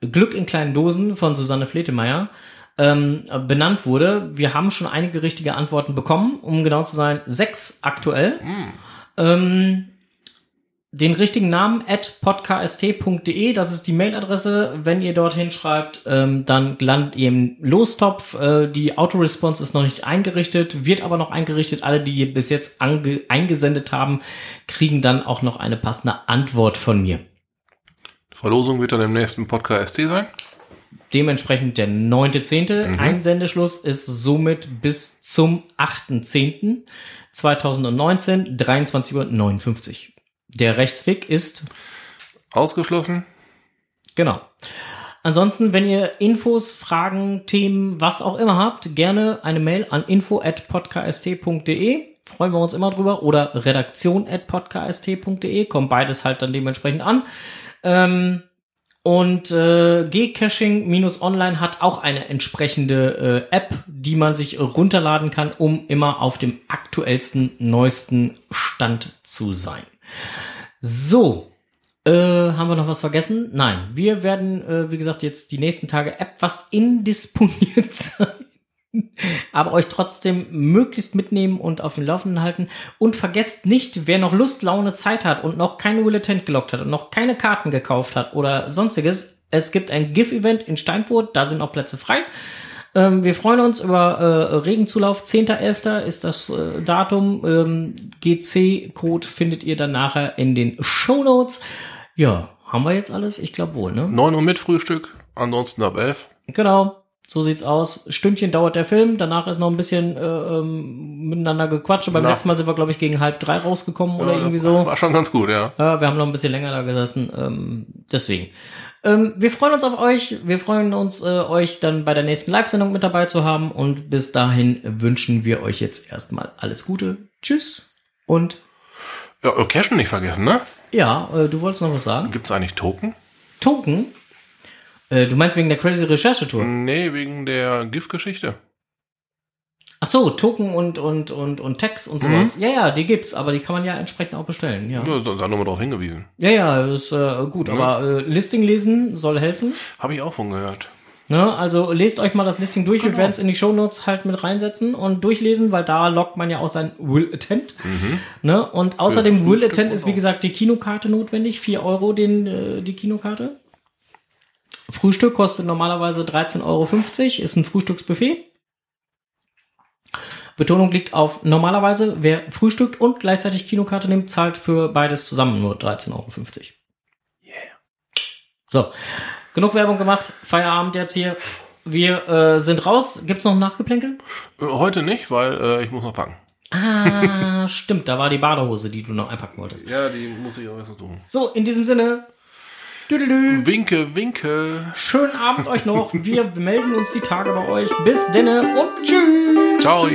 Speaker 1: Glück in kleinen Dosen von Susanne Fletemeyer ähm, benannt wurde. Wir haben schon einige richtige Antworten bekommen, um genau zu sein, sechs aktuell. Ähm, den richtigen Namen at podcast.de, das ist die Mailadresse. Wenn ihr dorthin schreibt, ähm, dann landet ihr im Lostopf. Äh, die Autoresponse ist noch nicht eingerichtet, wird aber noch eingerichtet. Alle, die bis jetzt eingesendet haben, kriegen dann auch noch eine passende Antwort von mir.
Speaker 2: Verlosung wird dann im nächsten Podcast sein.
Speaker 1: Dementsprechend der 9.10. Einsendeschluss ist somit bis zum 8.10.2019, 23.59 Uhr. Der Rechtsweg ist
Speaker 2: Ausgeschlossen.
Speaker 1: Genau. Ansonsten, wenn ihr Infos, Fragen, Themen, was auch immer habt, gerne eine Mail an info@podcast.de. Freuen wir uns immer drüber. Oder redaktion@podcast.de. Kommt beides halt dann dementsprechend an. Ähm, und äh, Gcaching-Online hat auch eine entsprechende äh, App, die man sich runterladen kann, um immer auf dem aktuellsten, neuesten Stand zu sein. So, äh, haben wir noch was vergessen? Nein, wir werden, äh, wie gesagt, jetzt die nächsten Tage etwas indisponiert (laughs) sein. Aber euch trotzdem möglichst mitnehmen und auf dem Laufenden halten. Und vergesst nicht, wer noch Lust, Laune, Zeit hat und noch keine Will Tent gelockt hat und noch keine Karten gekauft hat oder sonstiges. Es gibt ein GIF-Event in Steinfurt, da sind auch Plätze frei. Ähm, wir freuen uns über äh, Regenzulauf. 10.11. ist das äh, Datum. Ähm, GC-Code findet ihr dann nachher in den Show Notes. Ja, haben wir jetzt alles? Ich glaube wohl, ne?
Speaker 2: 9 Uhr mit Frühstück, ansonsten ab 11.
Speaker 1: Genau, so sieht's aus. Stündchen dauert der Film, danach ist noch ein bisschen äh, ähm, miteinander gequatscht. Beim
Speaker 2: Na.
Speaker 1: letzten Mal sind wir, glaube ich, gegen halb drei rausgekommen oder irgendwie so.
Speaker 2: War schon ganz gut, ja.
Speaker 1: Ja, wir haben noch ein bisschen länger da gesessen, ähm, deswegen. Ähm, wir freuen uns auf euch. Wir freuen uns, äh, euch dann bei der nächsten Live-Sendung mit dabei zu haben. Und bis dahin wünschen wir euch jetzt erstmal alles Gute. Tschüss. Und
Speaker 2: Ja, äh, Cashen nicht vergessen, ne?
Speaker 1: ja, äh, du wolltest noch was sagen?
Speaker 2: Gibt's eigentlich Token?
Speaker 1: Token? Äh, du meinst wegen der Crazy Recherche-Tour?
Speaker 2: Nee, wegen der GIF-Geschichte.
Speaker 1: Ach so, Token und, und, und, und Tags und sowas. Ja, ja, die gibt's, aber die kann man ja entsprechend auch bestellen, ja.
Speaker 2: Ja, haben wir darauf hingewiesen.
Speaker 1: Ja, ja, ist äh, gut, aber äh, Listing lesen soll helfen.
Speaker 2: Habe ich auch von gehört.
Speaker 1: Ne? Also lest euch mal das Listing durch. Wir werden es in die Shownotes halt mit reinsetzen und durchlesen, weil da lockt man ja auch sein Will Attend. Ne? Und außerdem Will Attend ist wie gesagt die Kinokarte notwendig. 4 Euro den, äh, die Kinokarte. Frühstück kostet normalerweise 13,50 Euro, ist ein Frühstücksbuffet. Betonung liegt auf normalerweise, wer frühstückt und gleichzeitig Kinokarte nimmt, zahlt für beides zusammen nur 13,50 Euro. So, genug Werbung gemacht. Feierabend jetzt hier. Wir äh, sind raus. Gibt's noch ein Nachgeplänkel?
Speaker 2: Heute nicht, weil äh, ich muss noch packen.
Speaker 1: Ah, (laughs) stimmt. Da war die Badehose, die du noch einpacken wolltest.
Speaker 2: Ja, die muss ich auch erst noch tun.
Speaker 1: So, in diesem Sinne. Düdelü.
Speaker 2: Winke, winke.
Speaker 1: Schönen Abend euch noch. Wir melden uns die Tage bei euch. Bis denne und tschüss.
Speaker 2: Ciao.